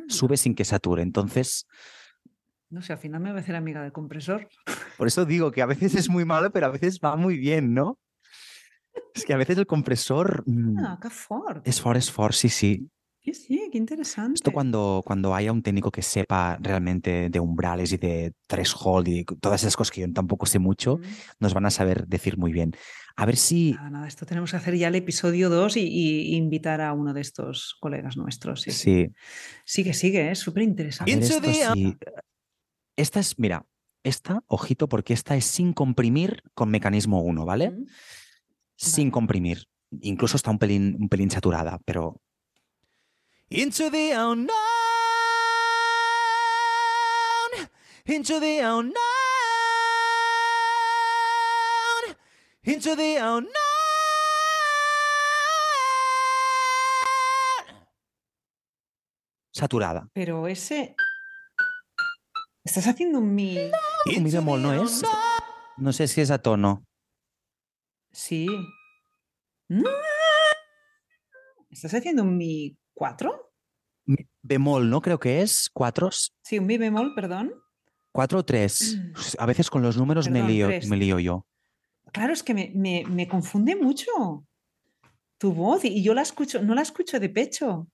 Sube sin que sature. Entonces, No sé, al final me voy a hacer amiga del compresor. por eso digo que a veces es muy malo, pero a veces va muy bien, ¿no? Es que a veces el compresor mm, Ah, qué fort. es for, es for, sí, sí. Sí, sí, qué interesante. Esto cuando, cuando haya un técnico que sepa realmente de umbrales y de threshold y todas esas cosas que yo tampoco sé mucho, Mm. nos van a saber decir muy bien. A ver si... Nada, nada, esto tenemos que hacer ya el episodio 2 y, y invitar a uno de estos colegas nuestros. Sí, Sigue, sigue, es súper a interesante. sí. Esta es, mira, esta, ojito, porque esta es sin comprimir con mecanismo 1, ¿vale? Mm. Sin Vale. comprimir. Incluso está un pelín, un pelín saturada, pero Into the unknown. Into the unknown. Into the unknown. saturada. Pero ese. Estás haciendo un mi. Un mi bemol no es. No sé si es a tono. Sí. Mm. ¿Estás haciendo un mi 4? Mi- Bemol, ¿no? Creo que es. ¿Cuatro? Sí, un mi bemol, perdón. ¿Cuatro o tres? Mm. A veces con los números me, lío, me lío yo. Claro, es que me, me- me confunde mucho tu voz y yo la escucho, no la escucho de pecho.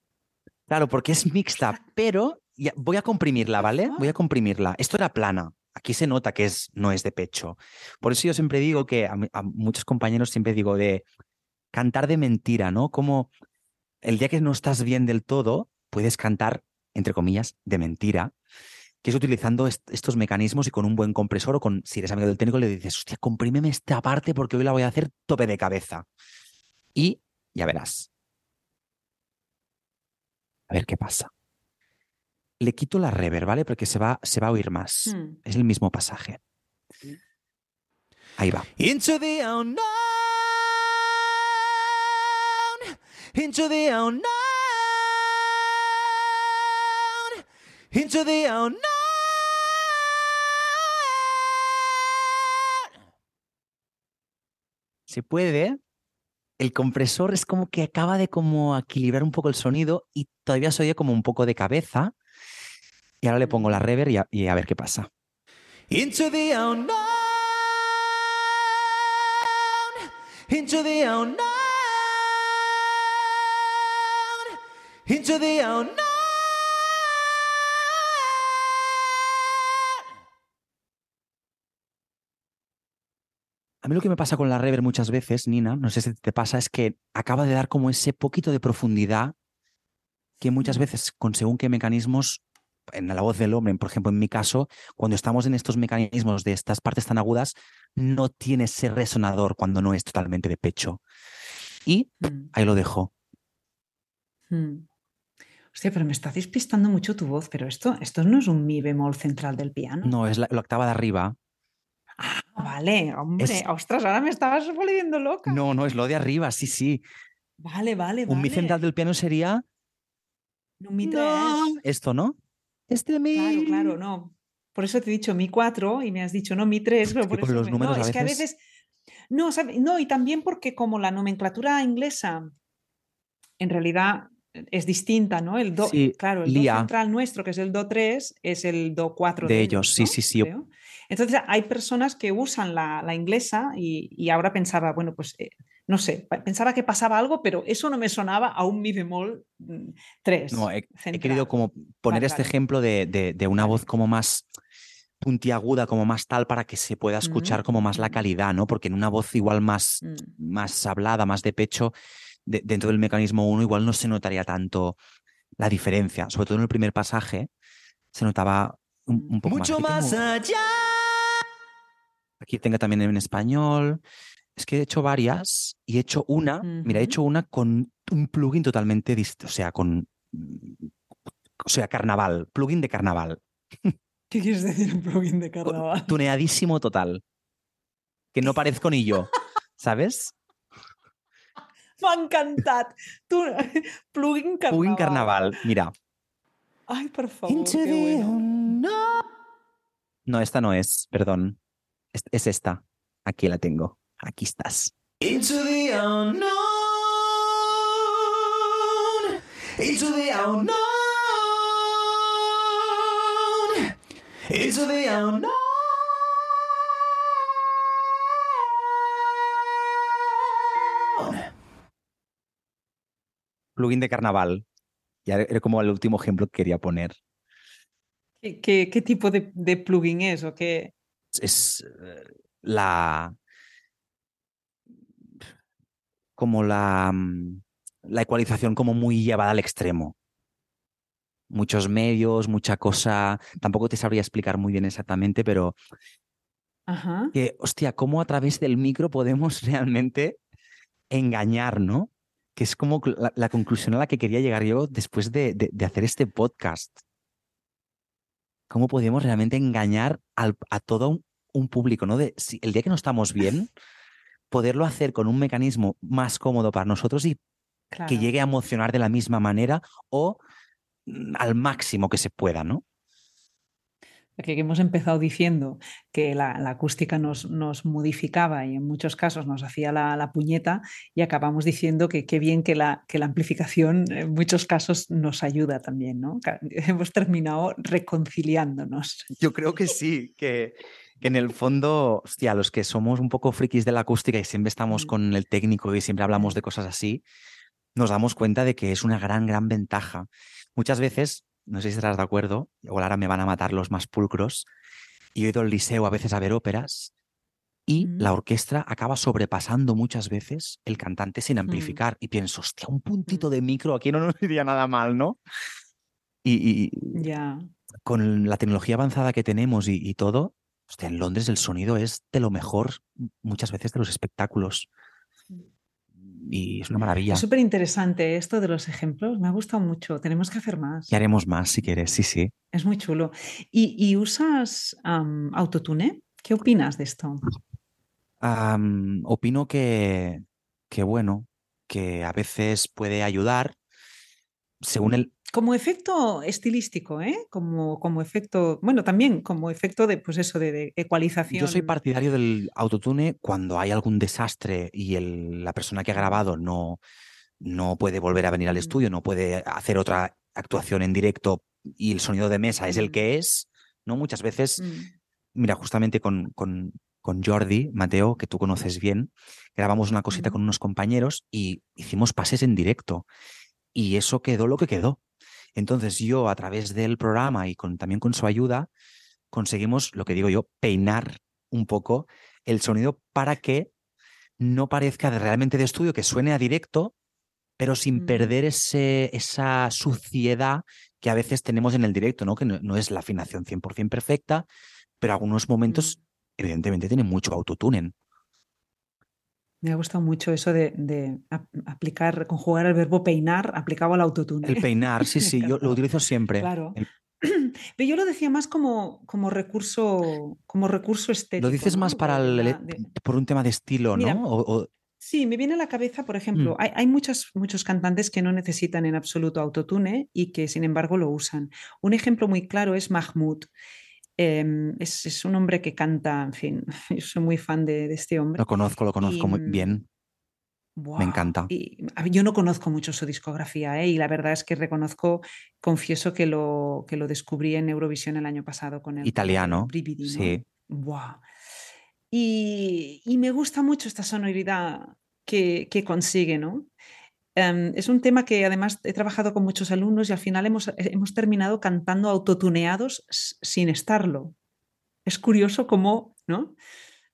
Claro, porque es mixta, pero ya- voy a comprimirla, ¿vale? Voy a comprimirla. Esto era plana. Aquí se nota que es, no es de pecho. Por eso yo siempre digo que a, a muchos compañeros siempre digo de cantar de mentira, ¿no? Como el día que no estás bien del todo, puedes cantar, entre comillas, de mentira, que es utilizando est- estos mecanismos y con un buen compresor o con, si eres amigo del técnico, le dices, hostia, comprímeme esta parte porque hoy la voy a hacer tope de cabeza. Y ya verás. A ver qué pasa. Le quito la reverb, ¿vale? Porque se va, se va a oír más. Hmm. Es el mismo pasaje. Ahí va. Into the unknown. Into the unknown. Into the unknown. Se puede. El compresor es como que acaba de como equilibrar un poco el sonido y todavía se oye como un poco de cabeza. Y ahora le pongo la reverb y a, y a ver qué pasa. Into the unknown. Into the unknown. Into the unknown. A mí lo que me pasa con la reverb muchas veces, Nina, no sé si te pasa, es que acaba de dar como ese poquito de profundidad que muchas veces con según qué mecanismos, en la voz del hombre, por ejemplo, en mi caso, cuando estamos en estos mecanismos de estas partes tan agudas, no tiene ese resonador cuando no es totalmente de pecho. Y Mm, ahí lo dejo. mm. Hostia, pero me está despistando mucho tu voz, pero esto, esto no es un mi bemol central del piano. No, es la, la octava de arriba. Ah, vale, hombre, Es- ostras, ahora me estabas volviendo loca. No, no, es lo de arriba, sí, sí. Vale, vale, vale. Un mi central del piano sería Un mi tres. No, esto, ¿no? Este mi. Claro, claro, no. Por eso te he dicho mi 4 y me has dicho no mi 3, pero por eso los me- números no, a es que a veces- no, ¿sabe? no, y también porque como la nomenclatura inglesa en realidad es distinta, ¿no? El do, Sí, claro, el lía. do central nuestro, que es el do 3, es el do 4 De ellos, sí, ¿no? sí, sí. Creo. Entonces hay personas que usan la, la inglesa y, y ahora pensaba, bueno, pues eh, no sé, pensaba que pasaba algo, pero eso no me sonaba a un mi bemol 3. No, he, he querido como poner este ejemplo de, de- de una voz como más puntiaguda, como más tal, para que se pueda escuchar como más la Mm. calidad, ¿no? Porque en una voz igual más, más hablada, más de pecho, de- dentro del mecanismo 1, igual no se notaría tanto la diferencia. Sobre todo en el primer pasaje se notaba un, un poco Mucho más. más Aquí tengo, allá. aquí tengo también en español. es que he hecho varias y he hecho una, mira, he hecho una con un plugin totalmente distinto, o sea, con, o sea, carnaval, plugin de carnaval, ¿Qué quieres decir un plugin de carnaval? tuneadísimo total, que no parezco ni yo, ¿sabes? M'ha encantat. Tu, plugin carnaval. Plugin carnaval, mira, Ay, por favor, Into qué the bueno. unknown. no, esta no es, perdón, es, es esta, aquí la tengo, aquí estás. Into the unknown. Into the unknown. Into the unknown. Plugin de carnaval, ya era como el último ejemplo que quería poner. ¿Qué, qué- qué tipo de, de plugin es? ¿O qué? es eh, la como la, mm, la ecualización como muy llevada al extremo. Muchos medios, mucha cosa. Tampoco te sabría explicar muy bien exactamente, pero Ajá. que, hostia, cómo a través del micro podemos realmente engañar, ¿no? Que es como la, la conclusión a la que quería llegar yo después de, de- de hacer este podcast. ¿Cómo podemos realmente engañar al- a todo un, un público, ¿no? De, si el día que no estamos bien, poderlo hacer con un mecanismo más cómodo para nosotros y que llegue a emocionar de la misma manera o mm, al máximo que se pueda, ¿no? Que hemos empezado diciendo que la, la acústica nos, nos modificaba y en muchos casos nos hacía la, la puñeta y acabamos diciendo que qué bien que la, que la amplificación en muchos casos nos ayuda también, ¿no? Hemos terminado reconciliándonos. Yo creo que sí, que, que en el fondo, hostia, los que somos un poco frikis de la acústica y siempre estamos Mm. con el técnico y siempre hablamos Mm. de cosas así, nos damos cuenta de que es una gran, gran ventaja. Muchas veces, no sé si estarás de acuerdo, igual ahora me van a matar los más pulcros, y he ido al liceo a veces a ver óperas y Mm. la orquesta acaba sobrepasando muchas veces el cantante sin amplificar. Y pienso, hostia, un puntito Mm. de micro aquí no nos iría nada mal, ¿no? Y, y- Ya. con la tecnología avanzada que tenemos y, y todo, hostia, en Londres el sonido es de lo mejor muchas veces de los espectáculos. Y es una maravilla. Es súper interesante esto de los ejemplos. Me ha gustado mucho. Tenemos que hacer más. Y haremos más si quieres, sí, sí. Es muy chulo. ¿Y, y usas autotune? ¿Qué opinas de esto? Opino que, que, bueno, que a veces puede ayudar según el... Como efecto estilístico, ¿eh? Como, como efecto, bueno, también como efecto de, pues eso, de, de ecualización. Yo soy partidario del autotune cuando hay algún desastre y el- la persona que ha grabado no, no puede volver a venir al Mm. estudio, no puede hacer otra actuación en directo y el sonido de mesa es el Mm. que es, ¿no? Muchas veces, Mm, mira, justamente con, con, con Jordi, Mateo, que tú conoces bien, grabamos una cosita con unos compañeros y hicimos pases en directo y eso quedó lo que quedó. Entonces yo a través del programa y con, también con su ayuda conseguimos, lo que digo yo, peinar un poco el sonido para que no parezca realmente de estudio, que suene a directo, pero sin perder ese, esa suciedad que a veces tenemos en el directo, ¿no? Que no, no es la afinación 100% perfecta, pero algunos momentos, evidentemente, tienen mucho autotunen. Me ha gustado mucho eso de, de ap- aplicar, conjugar el verbo peinar aplicado al autotune. El peinar, sí, sí, yo lo utilizo siempre. Claro. El- Pero yo lo decía más como, como recurso, como recurso estético. lo dices ¿no? más para el- de- por un tema de estilo, Mira, ¿no? O- o- Sí, me viene a la cabeza, por Mm. ejemplo, hay, hay muchos, muchos cantantes que no necesitan en absoluto autotune y que sin embargo lo usan. Un ejemplo muy claro es Mahmoud. Em, es, es un hombre que canta, en fin, yo soy muy fan de, de este hombre. lo conozco, lo conozco Y, muy mm, bien. Buah, encanta. Y, a yo no conozco mucho su discografía ¿eh? y la verdad es que reconozco, confieso que lo, que lo descubrí en Eurovisión el año pasado con el Italiano, sí. Y, y me gusta mucho esta sonoridad que, que consigue, ¿no? Em, es un tema que además he trabajado con muchos alumnos y al final hemos, hemos terminado cantando autotuneados sin estarlo. Es curioso cómo, ¿no?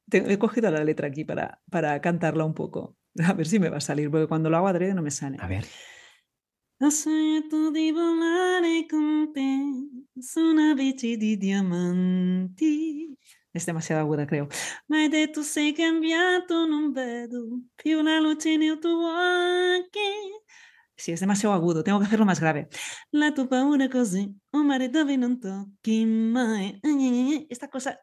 Te- he cogido la letra aquí para, para cantarla un poco. A ver si me va a salir, porque cuando lo hago adrede no me sale. A ver. Ho sognato di volare con te su una bici di diamanti. Es demasiado aguda, creo. Mas de tu sei cambiato non vedo più la luce nel tuo occhi. Sí, es demasiado agudo, tengo que hacerlo más grave. La tu paura così, un mare dove non tocchi mai. Esta cosa,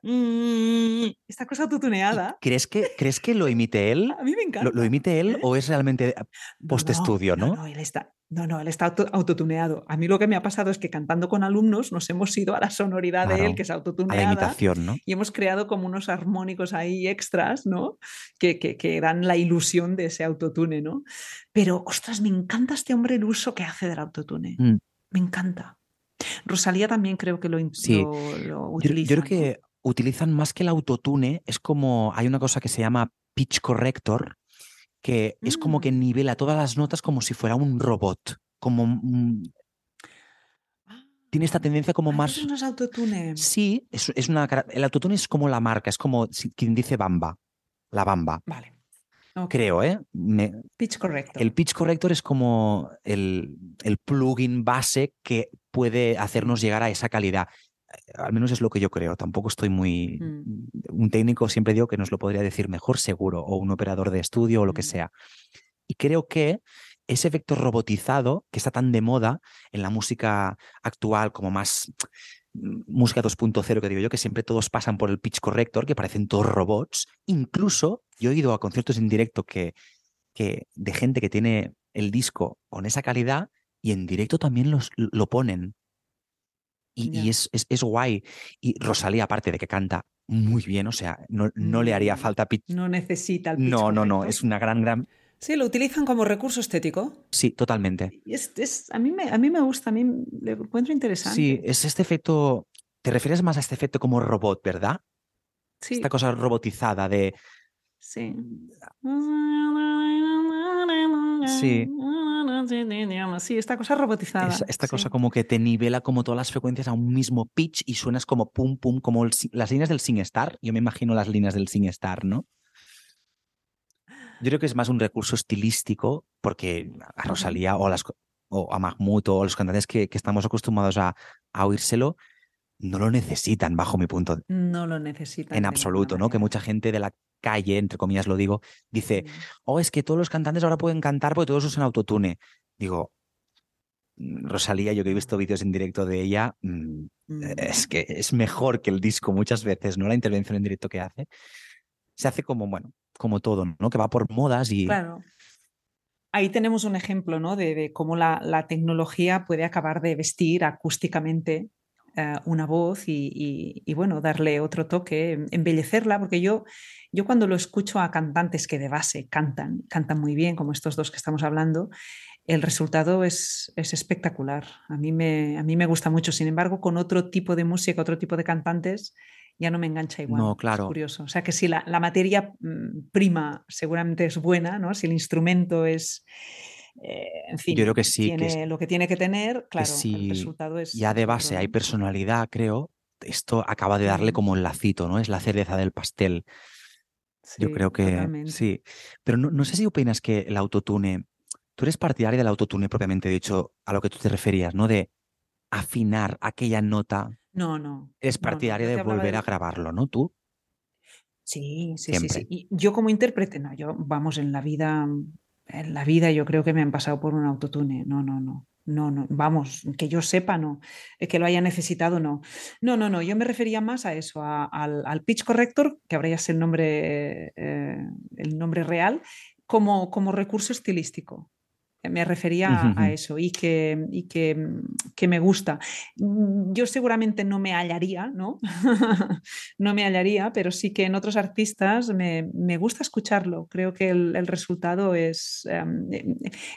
esta cosa autotuneada, ¿Crees que, ¿Crees que lo imite él? a mí me encanta. ¿Lo, lo imite él ¿Eh? o es realmente No, postestudio, no? No, él está, no, no, él está auto- autotuneado. A mí lo que me ha pasado es que cantando con alumnos nos hemos ido a la sonoridad de él, que es a la autotuneada, imitación, ¿no? y hemos creado como unos armónicos ahí extras, ¿no? Que, que, que dan la ilusión de ese autotune, ¿no? Pero, ostras, me encanta este hombre el uso que hace del autotune. Mm. Me encanta. Rosalía también creo que lo, Sí. lo, lo Yo, utiliza. yo creo que utilizan más que el autotune, es como, hay una cosa que se llama pitch corrector, que es como que Mm. nivela todas las notas como si fuera un robot, como mm, tiene esta tendencia como Ah, más... entonces no es autotune. Sí, es, es una, el autotune es como la marca, es como quien dice Bamba, la Bamba, Vale. Creo, ¿eh? Me- Pitch correcto. el pitch corrector es como el, el plugin base que puede hacernos llegar a esa calidad. Al menos es lo que yo creo. Tampoco estoy muy... Mm. Un técnico siempre digo que nos lo podría decir mejor seguro, o un operador de estudio o lo que Mm. sea. Y creo que ese efecto robotizado que está tan de moda en la música actual como más mm, música 2.0 que digo yo, que siempre todos pasan por el pitch corrector, que parecen todos robots. Incluso yo he ido a conciertos en directo que, que de gente que tiene el disco con esa calidad y en directo también los, lo ponen. Y, y es, es, es guay. Y Rosalía, aparte de que canta muy bien, o sea, no, no le haría Mm, falta pitch. No necesita el pitch No, no, no, es una gran, gran... Sí, lo utilizan como recurso estético. Sí, totalmente. Es, es- a, mí me, a mí me gusta, a mí le encuentro interesante. Sí, es este efecto... Te refieres más a este efecto como robot, ¿verdad? sí, Esta cosa robotizada de... sí. Sí. Sí, esta cosa robotizada. es- esta cosa como que te nivela como todas las frecuencias a un mismo pitch y suenas como pum, pum, como el las líneas del SingStar. Yo me imagino las líneas del SingStar, ¿no? Yo creo que es más un recurso estilístico porque a. Rosalía o a, las, o a Mahmoud o a los cantantes que, que estamos acostumbrados a, a oírselo no lo necesitan bajo mi punto No lo necesitan. en absoluto, ¿no? Que mucha gente de la calle, entre comillas lo digo, dice, Mm. oh, es que todos los cantantes ahora pueden cantar porque todos usan autotune. Digo, mm, Rosalía, yo que he visto vídeos en directo de ella, mm, Mm. es que es mejor que el disco muchas veces, ¿no? La intervención en directo que hace. Se hace como, bueno, como todo, ¿no? Que va por modas y... Claro. Ahí tenemos un ejemplo ¿no? de, de cómo la, la tecnología puede acabar de vestir acústicamente una voz y, y- y, bueno, darle otro toque, em- embellecerla, porque yo, yo cuando lo escucho a cantantes que de base cantan, cantan muy bien, como estos dos que estamos hablando, el resultado es, es espectacular. A mí, me, a mí me gusta mucho. Sin embargo, con otro tipo de música, otro tipo de cantantes, ya no me engancha igual. No, Es claro. curioso. O sea que si la, la materia mm, prima seguramente es buena, ¿no? Si el instrumento es, eh, en fin, Yo creo que sí, que lo que tiene que tener, claro, si el resultado es ya de es base hay personalidad, creo, esto acaba de darle como el lacito, ¿no? Es la cereza del pastel. Yo creo que totalmente. sí. Pero no, no sé si opinas que el autotune, tú eres partidaria del autotune propiamente dicho, a lo que tú te referías, ¿no? De afinar aquella nota, No, no. eres no, no, partidaria de volver a grabarlo, ¿no? Tú. Sí, sí, sí, sí. Y yo como intérprete, no, yo, vamos, en la vida, en la vida yo creo que me han pasado por un autotune. No, no, no. No, no, vamos, que yo sepa, no. Eh, Que lo haya necesitado, no. No, no, no. Yo me refería más a eso, al, pitch corrector, que ya es el nombre, eh, el nombre real, como, como recurso estilístico. Me refería a, eso y que, y que, mm, que me gusta. Mm, Yo seguramente no me hallaría, ¿no? no me hallaría, pero sí que en otros artistas me, me gusta escucharlo. Creo que el, el resultado es, em,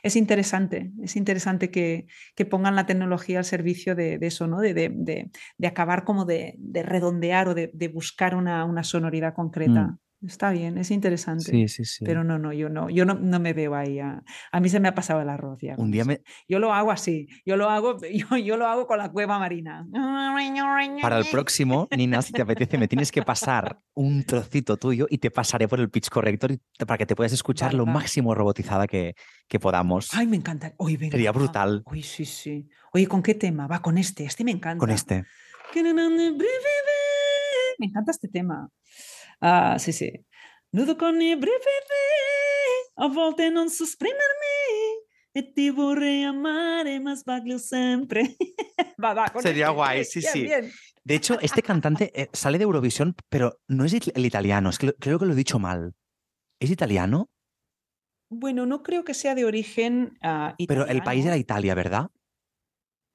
es interesante. Es interesante que, que pongan la tecnología al servicio de, de eso, ¿no? De, de- de- de acabar como de, de redondear o de, de buscar una, una sonoridad concreta. Está bien, es interesante. Sí, sí, sí. Pero no, no, yo no, yo no, no me veo ahí. A, a mí se me ha pasado el arroz ya. Un día me, Yo lo hago así, yo lo hago, yo, yo lo hago con la cueva marina. para el próximo, Nina, si te apetece, me tienes que pasar un trocito tuyo y te pasaré por el pitch corrector para que te puedas escuchar Vale, lo máximo robotizada que, que podamos. Ay, me encanta. Oye, venga, Sería brutal. Uy, sí, sí. Oye, ¿con qué tema? Va con este. Este me encanta. Con este. me encanta este tema. Ah, sí, sí. Nudo con i brividi, a volte non so esprimermi, e ti vorrei amare, mas baglio sempre. va, va, Sería este, guay, sí, bien, sí. bien. De hecho, este cantante eh, sale de Eurovisión, pero no es el italiano, es que creo que lo he dicho mal. ¿Es italiano? Bueno, no creo que sea de origen ah, Pero el país era italiano. Italia, ¿verdad?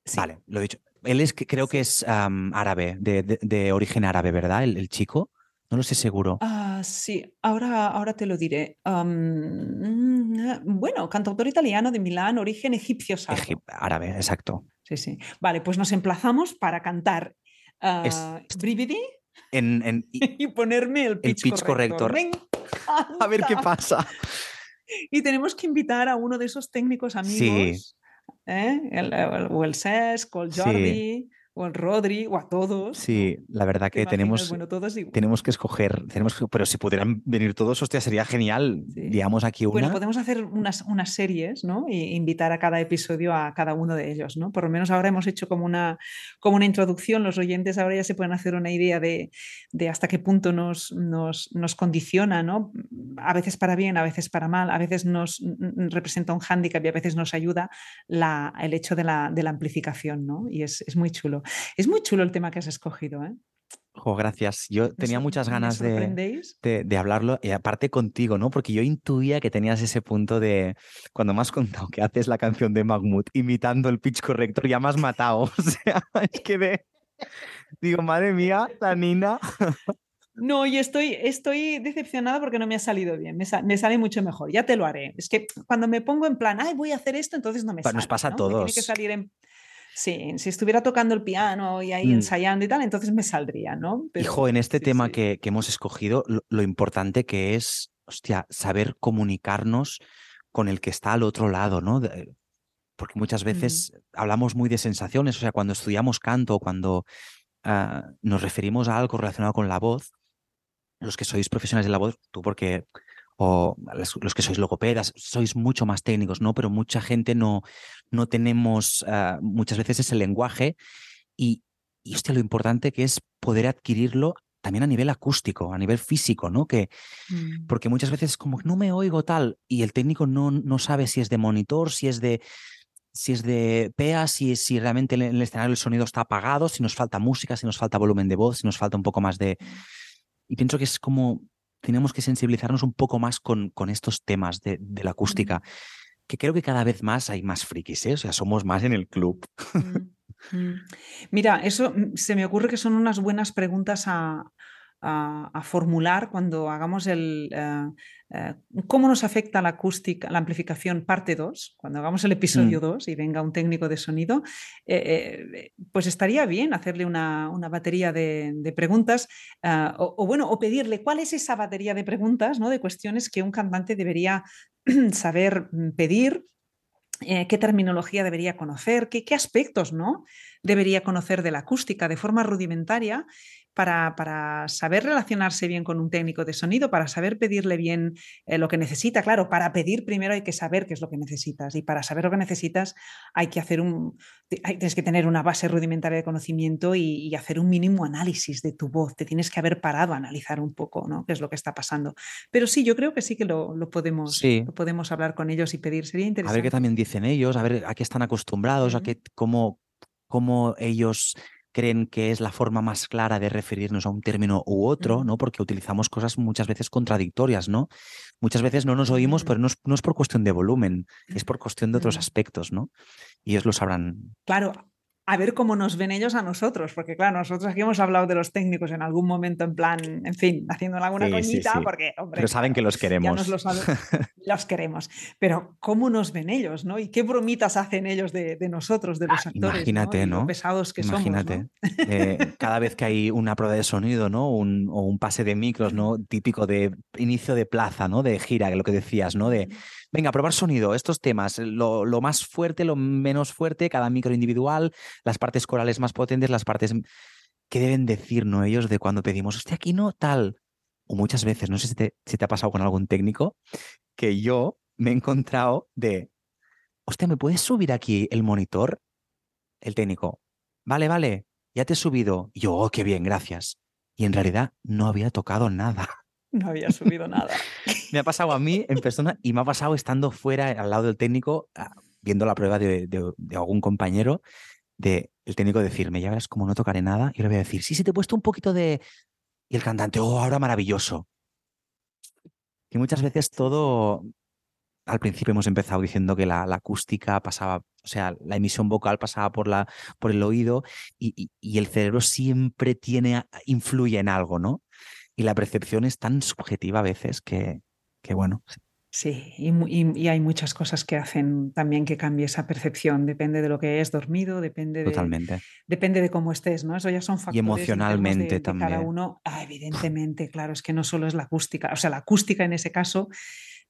Sí. Vale, lo he dicho. Él es creo que es am, árabe, de, de- de origen árabe, ¿verdad? El, el chico. No lo sé seguro. Ah, sí, ahora, ahora te lo diré. Mm, bueno, cantautor italiano de Milán, origen egipcio sardo. Egip- árabe, exacto. Sí, sí. Vale, pues nos emplazamos para cantar ah, Brividi En, en- y- y ponerme el pitch, pitch corrector. Me a ver qué pasa. Y tenemos que invitar a uno de esos técnicos Sí. amigos, ¿eh? el, el- o el Cesc, o el Sí. O el Rodri, o a todos. Sí, la verdad ¿Te que tenemos, Bueno, todos igual. tenemos que escoger, tenemos que- pero si pudieran venir todos, hostia, sería genial. Sí. Digamos aquí una. Bueno, podemos hacer unas, unas series, ¿no? E invitar a cada episodio a cada uno de ellos, ¿no? Por lo menos ahora hemos hecho como una, como una introducción, los oyentes ahora ya se pueden hacer una idea de, de hasta qué punto nos, nos, nos condiciona, ¿no? A veces para bien, a veces para mal, a veces nos mm, representa un hándicap y a veces nos ayuda la, el hecho de la, de la amplificación, ¿no? Y es, es muy chulo. Es muy chulo el tema que has escogido, ¿eh? Jo, gracias. Yo tenía muchas ganas de, de, de hablarlo y aparte contigo, ¿no? Porque yo intuía que tenías ese punto de cuando me has contado que haces la canción de Mahmoud imitando el pitch corrector, ya me has matado. O sea, es que de... Digo, madre mía, la Nina. No, y estoy, estoy decepcionada porque no me ha salido bien. Me, sa- me sale mucho mejor. Ya te lo haré. Es que cuando me pongo en plan, ay, voy a hacer esto, entonces no me Pa- sale. nos pasa a ¿no? Me tiene que todos. salir en. Sí, si estuviera tocando el piano y ahí Mm. ensayando y tal, entonces me saldría, ¿no? Pero, Hijo, en este sí, tema sí. Que, que hemos escogido, lo, lo importante que es, hostia, saber comunicarnos con el que está al otro lado, ¿no? De- porque muchas veces hablamos muy de sensaciones, o sea, cuando estudiamos canto, cuando ah, nos referimos a algo relacionado con la voz, los que sois profesionales de la voz, tú porque, o los, que sois logopedas, sois mucho más técnicos, ¿no? Pero mucha gente no, no tenemos ah, muchas veces ese lenguaje y, y hostia, lo importante que es poder adquirirlo también a nivel acústico, a nivel físico, ¿no? Que, Mm. porque muchas veces como no me oigo tal y el técnico no, no sabe si es de monitor, si es de si es de PEA, si, si realmente en el escenario el sonido está apagado, si nos falta música, si nos falta volumen de voz, si nos falta un poco más de... Y pienso que es como tenemos que sensibilizarnos un poco más con, con estos temas de, de la acústica, que creo que cada vez más hay más frikis, ¿eh? O sea, somos más en el club. Mm, mm. Mira, eso mm, se me ocurre que son unas buenas preguntas a, a- a formular cuando hagamos el eh, eh, cómo nos afecta la acústica, la amplificación parte 2, cuando hagamos el episodio 2 y venga un técnico de sonido, eh, eh, pues estaría bien hacerle una, una batería de, de preguntas o, o bueno, o pedirle cuál es esa batería de preguntas, ¿no? De cuestiones que un cantante debería saber mm, pedir eh, qué terminología debería conocer, qué, qué aspectos ¿no? debería conocer de la acústica de forma rudimentaria para, para saber relacionarse bien con un técnico de sonido, para saber pedirle bien eh, lo que necesita. Claro, para pedir primero hay que saber qué es lo que necesitas y para saber lo que necesitas hay que hacer un, hay- tienes que tener una base rudimentaria de conocimiento y, y hacer un mínimo análisis de tu voz. Te tienes que haber parado a analizar un poco ¿no? qué es lo que está pasando. Pero sí, yo creo que sí que lo, lo podemos, Sí. lo podemos hablar con ellos y pedir. Sería A interesante. ver qué también dicen ellos, a ver a qué están acostumbrados, a qué, cómo, cómo ellos creen que es la forma más clara de referirnos a un término u otro. ¿no? Porque utilizamos cosas muchas veces contradictorias, ¿no? Muchas veces no nos oímos, pero no es, no es por cuestión de volumen, es por cuestión de otros aspectos, ¿no? Y ellos lo sabrán. Claro, a ver cómo nos ven ellos a nosotros, porque claro, nosotros aquí hemos hablado de los técnicos en algún momento, en plan, en fin, haciendo alguna Sí, coñita, sí. porque, hombre, Pero saben que los ya queremos. nos lo saben, los queremos. Pero ¿cómo nos ven ellos, no? ¿Y qué bromitas hacen ellos de, de nosotros, de los Ah, actores? imagínate, ¿no? Pesados que Imagínate. somos, ¿no? eh, cada vez que hay una prueba de sonido, ¿no? Un, o un pase de micros, ¿no? Típico de inicio de plaza, ¿no? De gira, lo que decías, ¿no? De venga, probar sonido, estos temas, lo, lo más fuerte, lo menos fuerte, cada micro individual, las partes corales más potentes, las partes que deben decir, ¿no? Ellos de cuando pedimos, hostia, aquí no tal. O muchas veces, no sé si te, si te ha pasado con algún técnico, que yo me he encontrado de, hostia, ¿me puedes subir aquí el monitor? El técnico, vale, vale, ya te he subido. Y yo, oh, qué bien, gracias. y en realidad no había tocado nada. No había subido nada. Me ha pasado a mí en persona y me ha pasado estando fuera al lado del técnico, ah, viendo la prueba de, de- de algún compañero, de el técnico decirme, ya verás como no tocaré nada, y le voy a decir, sí, sí, te he puesto un poquito de... Y el cantante, oh, ahora maravilloso. Y muchas veces todo, al principio hemos empezado diciendo que la, acústica pasaba, o sea, la emisión vocal pasaba por, la, por el oído y, y- y el cerebro siempre tiene, influye en algo, ¿no? Y la percepción es tan subjetiva a veces que, que bueno, Sí, y, y- y hay muchas cosas que hacen también que cambie esa percepción. Depende de lo que es dormido, depende de, depende de cómo estés, ¿no? Eso ya son factores de- emocionalmente de, cada también. uno. Ah, evidentemente, claro, es que no solo es la acústica, o sea, la acústica en ese caso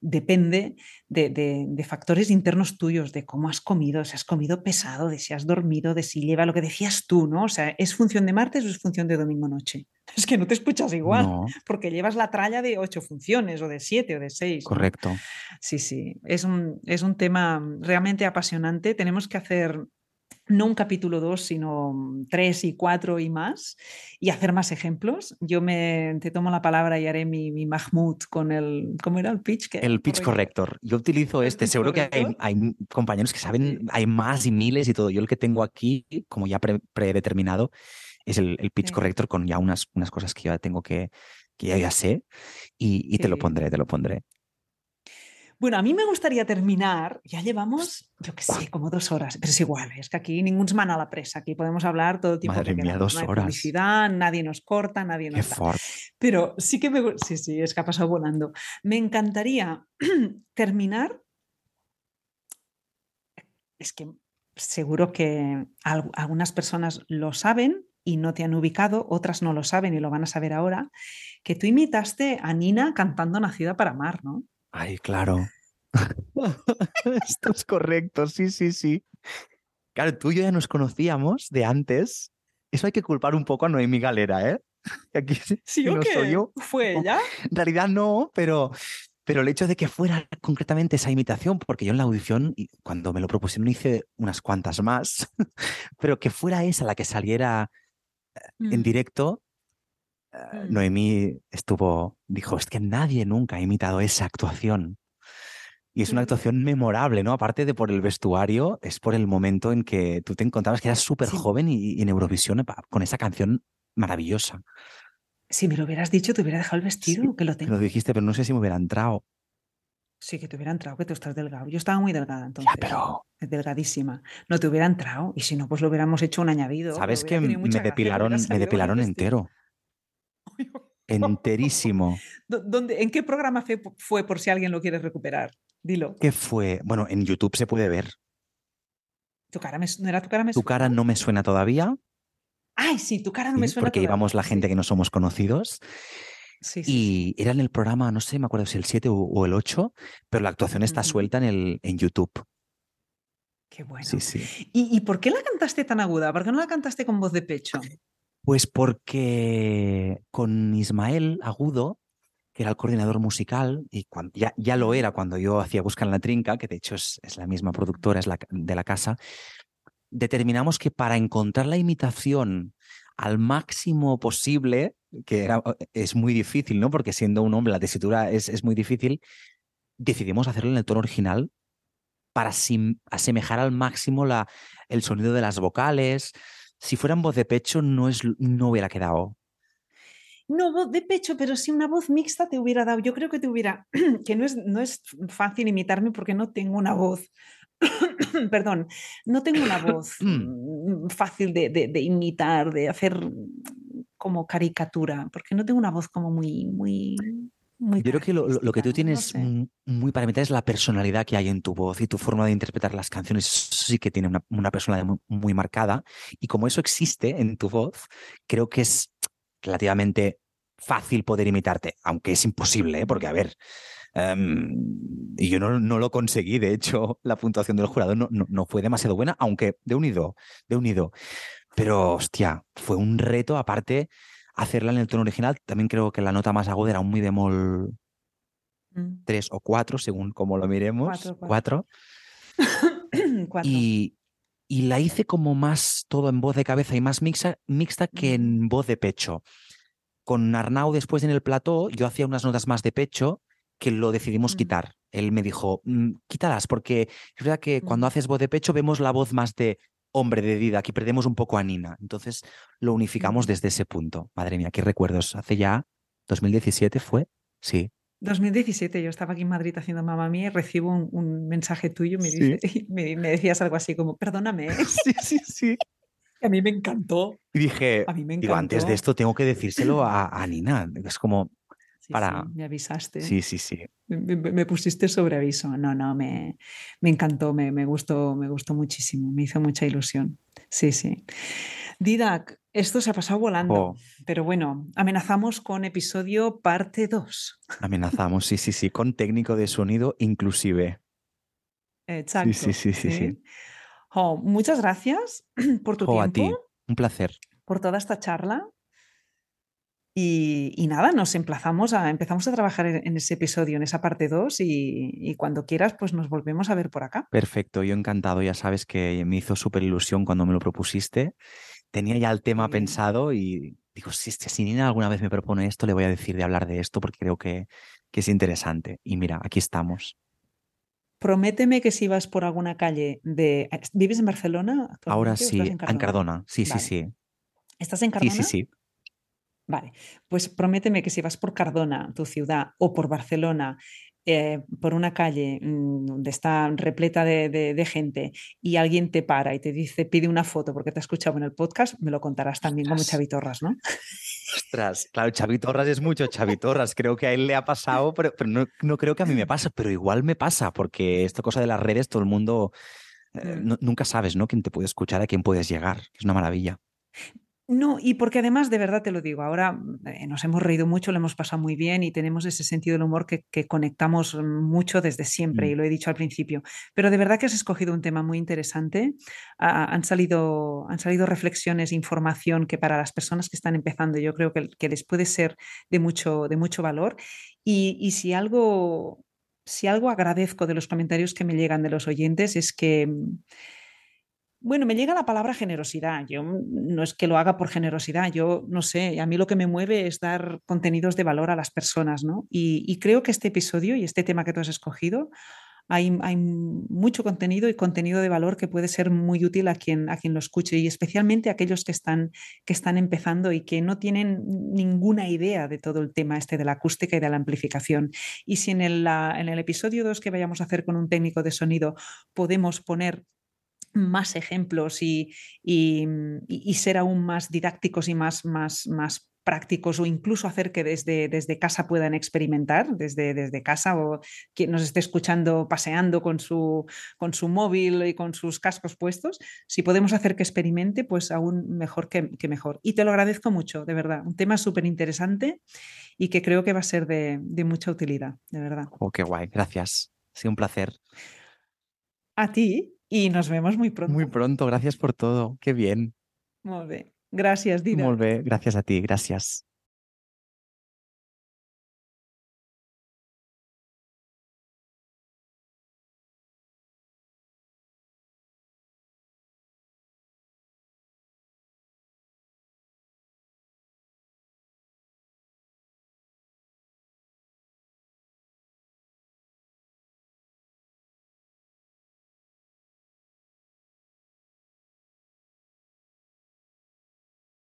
depende de, de- de factores internos tuyos, de cómo has comido, si has comido pesado, de si has dormido, de si lleva lo que decías tú, ¿no? O sea, ¿es función de martes o es función de domingo noche? Es que no te escuchas igual, No, porque llevas la tralla de ocho funciones, o de siete, o de seis. ¿no? correcto. Sí, sí, es un, es un tema realmente apasionante. Tenemos que hacer no un capítulo 2, sino 3 y 4 y más, y hacer más ejemplos. Yo me te tomo la palabra y haré mi, mi Mahmoud con el, ¿cómo era el pitch? El pitch corrector. Yo utilizo ¿El este. Seguro que hay, hay compañeros que saben, hay más y miles y todo. Yo el que tengo aquí, como ya pre- predeterminado, es el, el pitch Sí. corrector con ya unas, unas cosas que ya tengo que, que ya, ya sé. Y, y te lo pondré, te lo pondré. Bueno, a mí me gustaría terminar, ya llevamos, yo qué sé, como dos horas, pero es igual, es que aquí ningún man a la presa, aquí podemos hablar todo el tiempo Madre mía, dos horas. publicidad, nadie nos corta, nadie Qué nos da. fuerte. Pero sí que me... Sí, sí, es que ha pasado volando. Me encantaría terminar. Es que seguro que al- algunas personas lo saben y no te han ubicado, otras no lo saben y lo van a saber ahora, que tú imitaste a Nina cantando Nacida para Amar, ¿no? Ay, claro. Esto es correcto, sí, sí, sí. Claro, tú y yo ya nos conocíamos de antes. Eso hay que culpar un poco a Noemí Galera, ¿eh? Aquí ¿Sí o no qué? soy yo. ¿Fue ella? En realidad no, pero, pero el hecho de que fuera concretamente esa imitación, porque yo en la audición, cuando me lo propusieron, hice unas cuantas más, pero que fuera esa la que saliera en Mm, directo, eh, mm. Noemí estuvo, dijo, es que nadie nunca ha imitado esa actuación. Y es una Mm. actuación memorable, ¿no? Aparte de por el vestuario, es por el momento en que tú te encontrabas que eras súper Sí. joven y, y en Eurovisión pa- con esa canción maravillosa. Si me lo hubieras dicho, te hubiera dejado el vestido, que lo tengo. lo dijiste, pero no sé si me hubiera entrado. Sí, que te hubiera entrado, que tú estás delgado. Yo estaba muy delgada entonces. Ya, pero delgadísima. No te hubiera entrado y si no, pues lo hubiéramos hecho un añadido. sabes que me depilaron, me depilaron entero, enterísimo. ¿Dó- ¿Dónde, ¿En qué programa fue, fue por si alguien lo quiere recuperar? Dilo. ¿Qué fue? Bueno, en YouTube se puede ver. ¿Tu cara me, ¿No era tu cara me Tu cara no me suena todavía, Ay, sí, tu cara no me suena porque íbamos la gente que no somos conocidos. Sí. Y era en el programa, no sé, me acuerdo si el 7 o, el 8, pero la actuación está suelta en, el, en YouTube. Qué bueno. Sí, sí. ¿Y, y por qué la cantaste tan aguda? ¿Por qué no la cantaste con voz de pecho? Pues porque con Ismael Agudo, que era el coordinador musical, y cuan- ya, ya lo era cuando yo hacía Busca en la Trinca, que de hecho es, es la misma productora, es la, de la casa, determinamos que para encontrar la imitación al máximo posible, que era, es muy difícil, ¿no? Porque siendo un hombre la tesitura es, es muy difícil, decidimos hacerlo en el tono original para sim- asemejar al máximo la, el sonido de las vocales. Si fuera en voz de pecho, no, es, no hubiera quedado. No, voz de pecho, pero sí una voz mixta te hubiera dado. Yo creo que te hubiera, que no es, no es fácil imitarme porque no tengo una voz, perdón, no tengo una voz mm, fácil de, de- de imitar, de hacer mm, como caricatura, porque no tengo una voz como muy, muy, muy Yo creo que lo, que tú característica, ¿no? Tienes sé. m- muy es la personalidad que hay en tu voz y tu forma de interpretar las canciones. Eso sí que tiene una, una personalidad muy, muy marcada. Y como eso existe en tu voz, creo que es relativamente fácil poder imitarte, aunque es imposible, ¿eh? porque a ver, em, y yo no, no lo conseguí, de hecho, la puntuación del jurado no, no, no fue demasiado buena, aunque de unido, de unido. Pero, hostia, fue un reto, aparte, hacerla en el tono original. También creo que la nota más aguda era un mi bemol Mm, 3 o 4, según como lo miremos. Cuatro, 4. Cuatro. Y, y la hice como más todo en voz de cabeza y más mixa- mixta que Ujú. en voz de pecho. con Arnau después en el plató, yo hacía unas notas más de pecho que lo decidimos Mm. quitar. Él me dijo, "Mm, quítalas, porque es verdad que cuando Mm. haces voz de pecho vemos la voz más de hombre de Didac y perdemos un poco a Nina. Entonces lo unificamos desde ese punto. Madre mía, qué recuerdos. Hace ya 2017 fue. Sí. 2017, yo estaba aquí en Madrid haciendo mamá mía y recibo un, un mensaje tuyo, me, Sí. dice, me, me decías algo así como, perdóname, ¿eh?". Sí, sí, sí. a mí me encantó, Y dije, a mí me digo, antes de encantó. esto tengo que decírselo a, a Nina. Es como, Sí, para- sí, me avisaste. sí, sí, sí. Me, pusiste sobre aviso. No, no, me, me encantó, me, me gustó, me gustó muchísimo, me hizo mucha ilusión. Sí, sí. Didac, esto se ha pasado volando, Jo, pero bueno, amenazamos con episodio parte 2. amenazamos, sí, sí, sí, con técnico de sonido inclusive. Exacto. sí, sí, sí, sí. Jo, muchas gracias por tu a tiempo, ti. Un placer. por toda esta charla. Y, y nada, nos emplazamos a, empezamos a trabajar en, ese episodio, en esa parte 2 y, y cuando quieras, pues nos volvemos a ver por acá. Perfecto, yo encantado. Ya sabes que me hizo súper ilusión cuando me lo propusiste. Tenía ya el tema pensado y digo, si, si Nina alguna vez me propone esto, le voy a decir de hablar de esto porque creo que, que es interesante. Y mira, aquí estamos. Prométeme que si vas por alguna calle de... ¿Vives en Barcelona? Ahora sí, en Cardona. Sí, Vale. sí, sí. ¿Estás en Sí, Cardona? sí, sí. Vale, pues prométeme que si vas por Cardona, tu ciudad, o por Barcelona, eh, por una calle mm, donde está repleta de, de- de gente y alguien te para y te dice, pide una foto porque te ha escuchado en el podcast, me lo contarás también como Ostras. Xavi Torras, ¿no? Ostras, claro, Xavi Torras es mucho Xavi Torras. Creo que a él le ha pasado, pero, pero no, no creo que a mí me pasa, pero igual me pasa, porque esta cosa de las redes, todo el mundo, eh, Mm. no- nunca sabes, ¿no? Quién te puede escuchar, a quién puedes llegar. Es una maravilla. No, y porque además, de verdad te lo digo, ahora eh, nos hemos reído mucho, lo hemos pasado muy bien y tenemos ese sentido del humor que, que conectamos mm, mucho desde siempre, Mm. y lo he dicho al principio. Pero de verdad que has escogido un tema muy interesante. Ah, han, salido, han salido reflexiones, información que para las personas que están empezando yo creo que, que les puede ser de mucho, de mucho valor. Y, y si algo... Si algo agradezco de los comentarios que me llegan de los oyentes es que mm, bueno, me llega la palabra generosidad. Yo mm, no es que lo haga por generosidad, yo no sé, a mí lo que me mueve es dar contenidos de valor a las personas, ¿no? Y, creo que este episodio y este tema que tú has escogido, hay, mucho contenido y contenido de valor que puede ser muy útil a quien, a quien lo escuche y especialmente a aquellos que están, que están empezando y que no tienen ninguna idea de todo el tema este de la acústica y de la amplificación. Y si en el, en el episodio 2 que vayamos a hacer con un técnico de sonido podemos poner más ejemplos y, y- y- y ser aún más didácticos y más, más, más prácticos o incluso hacer que desde, desde casa puedan experimentar, desde, desde casa o quien nos esté escuchando paseando con su, con su móvil y con sus cascos puestos, si podemos hacer que experimente, pues aún mejor que, que mejor. Y te lo agradezco mucho, de verdad. Un tema súper interesante y que creo que va a ser de, de mucha utilidad, de verdad. Oh, qué guay, gracias. Ha sido un placer. A ti y nos vemos muy pronto. Muy pronto, gracias por todo. Qué bien. Molt bé. Gràcies, Dina. Molt bé, gracias a ti, gracias.